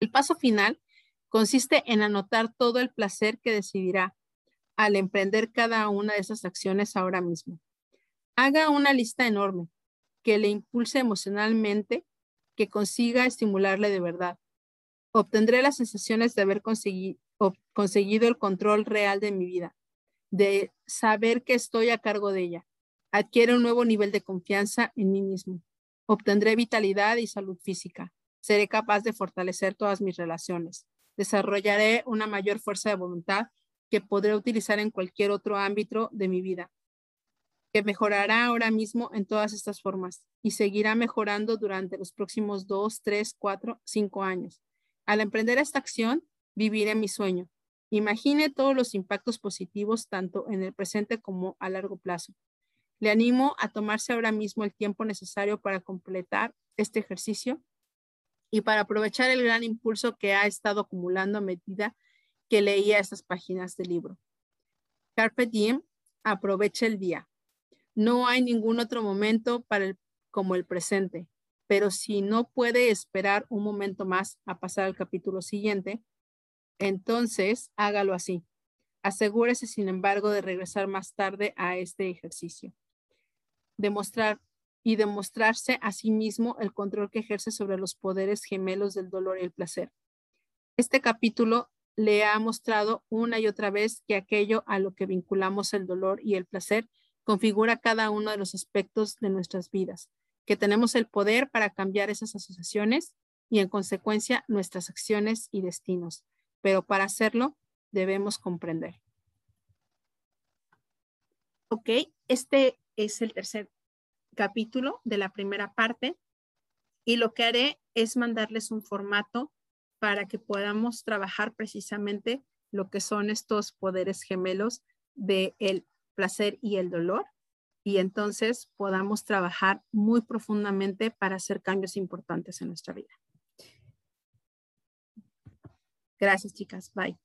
El paso final consiste en anotar todo el placer que decidirá al emprender cada una de esas acciones ahora mismo. Haga una lista enorme que le impulse emocionalmente, que consiga estimularle de verdad. Obtendré las sensaciones de haber conseguido, conseguido el control real de mi vida, de saber que estoy a cargo de ella. Adquiere un nuevo nivel de confianza en mí mismo. Obtendré vitalidad y salud física. Seré capaz de fortalecer todas mis relaciones desarrollaré una mayor fuerza de voluntad que podré utilizar en cualquier otro ámbito de mi vida, que mejorará ahora mismo en todas estas formas y seguirá mejorando durante los próximos dos, tres, cuatro, cinco años. Al emprender esta acción, viviré mi sueño. Imagine todos los impactos positivos tanto en el presente como a largo plazo. Le animo a tomarse ahora mismo el tiempo necesario para completar este ejercicio y para aprovechar el gran impulso que ha estado acumulando a medida que leía estas páginas del libro. Carpe diem, aprovecha el día. No hay ningún otro momento para el, como el presente, pero si no puede esperar un momento más a pasar al capítulo siguiente, entonces hágalo así. Asegúrese, sin embargo, de regresar más tarde a este ejercicio. Demostrar y demostrarse a sí mismo el control que ejerce sobre los poderes gemelos del dolor y el placer. Este capítulo le ha mostrado una y otra vez que aquello a lo que vinculamos el dolor y el placer configura cada uno de los aspectos de nuestras vidas, que tenemos el poder para cambiar esas asociaciones y en consecuencia nuestras acciones y destinos. Pero para hacerlo debemos comprender. Ok, este es el tercer capítulo de la primera parte Y lo que haré es mandarles un formato para que podamos trabajar precisamente lo que son estos poderes gemelos de el placer y el dolor y entonces podamos trabajar muy profundamente para hacer cambios importantes en nuestra vida. Gracias, chicas. Bye.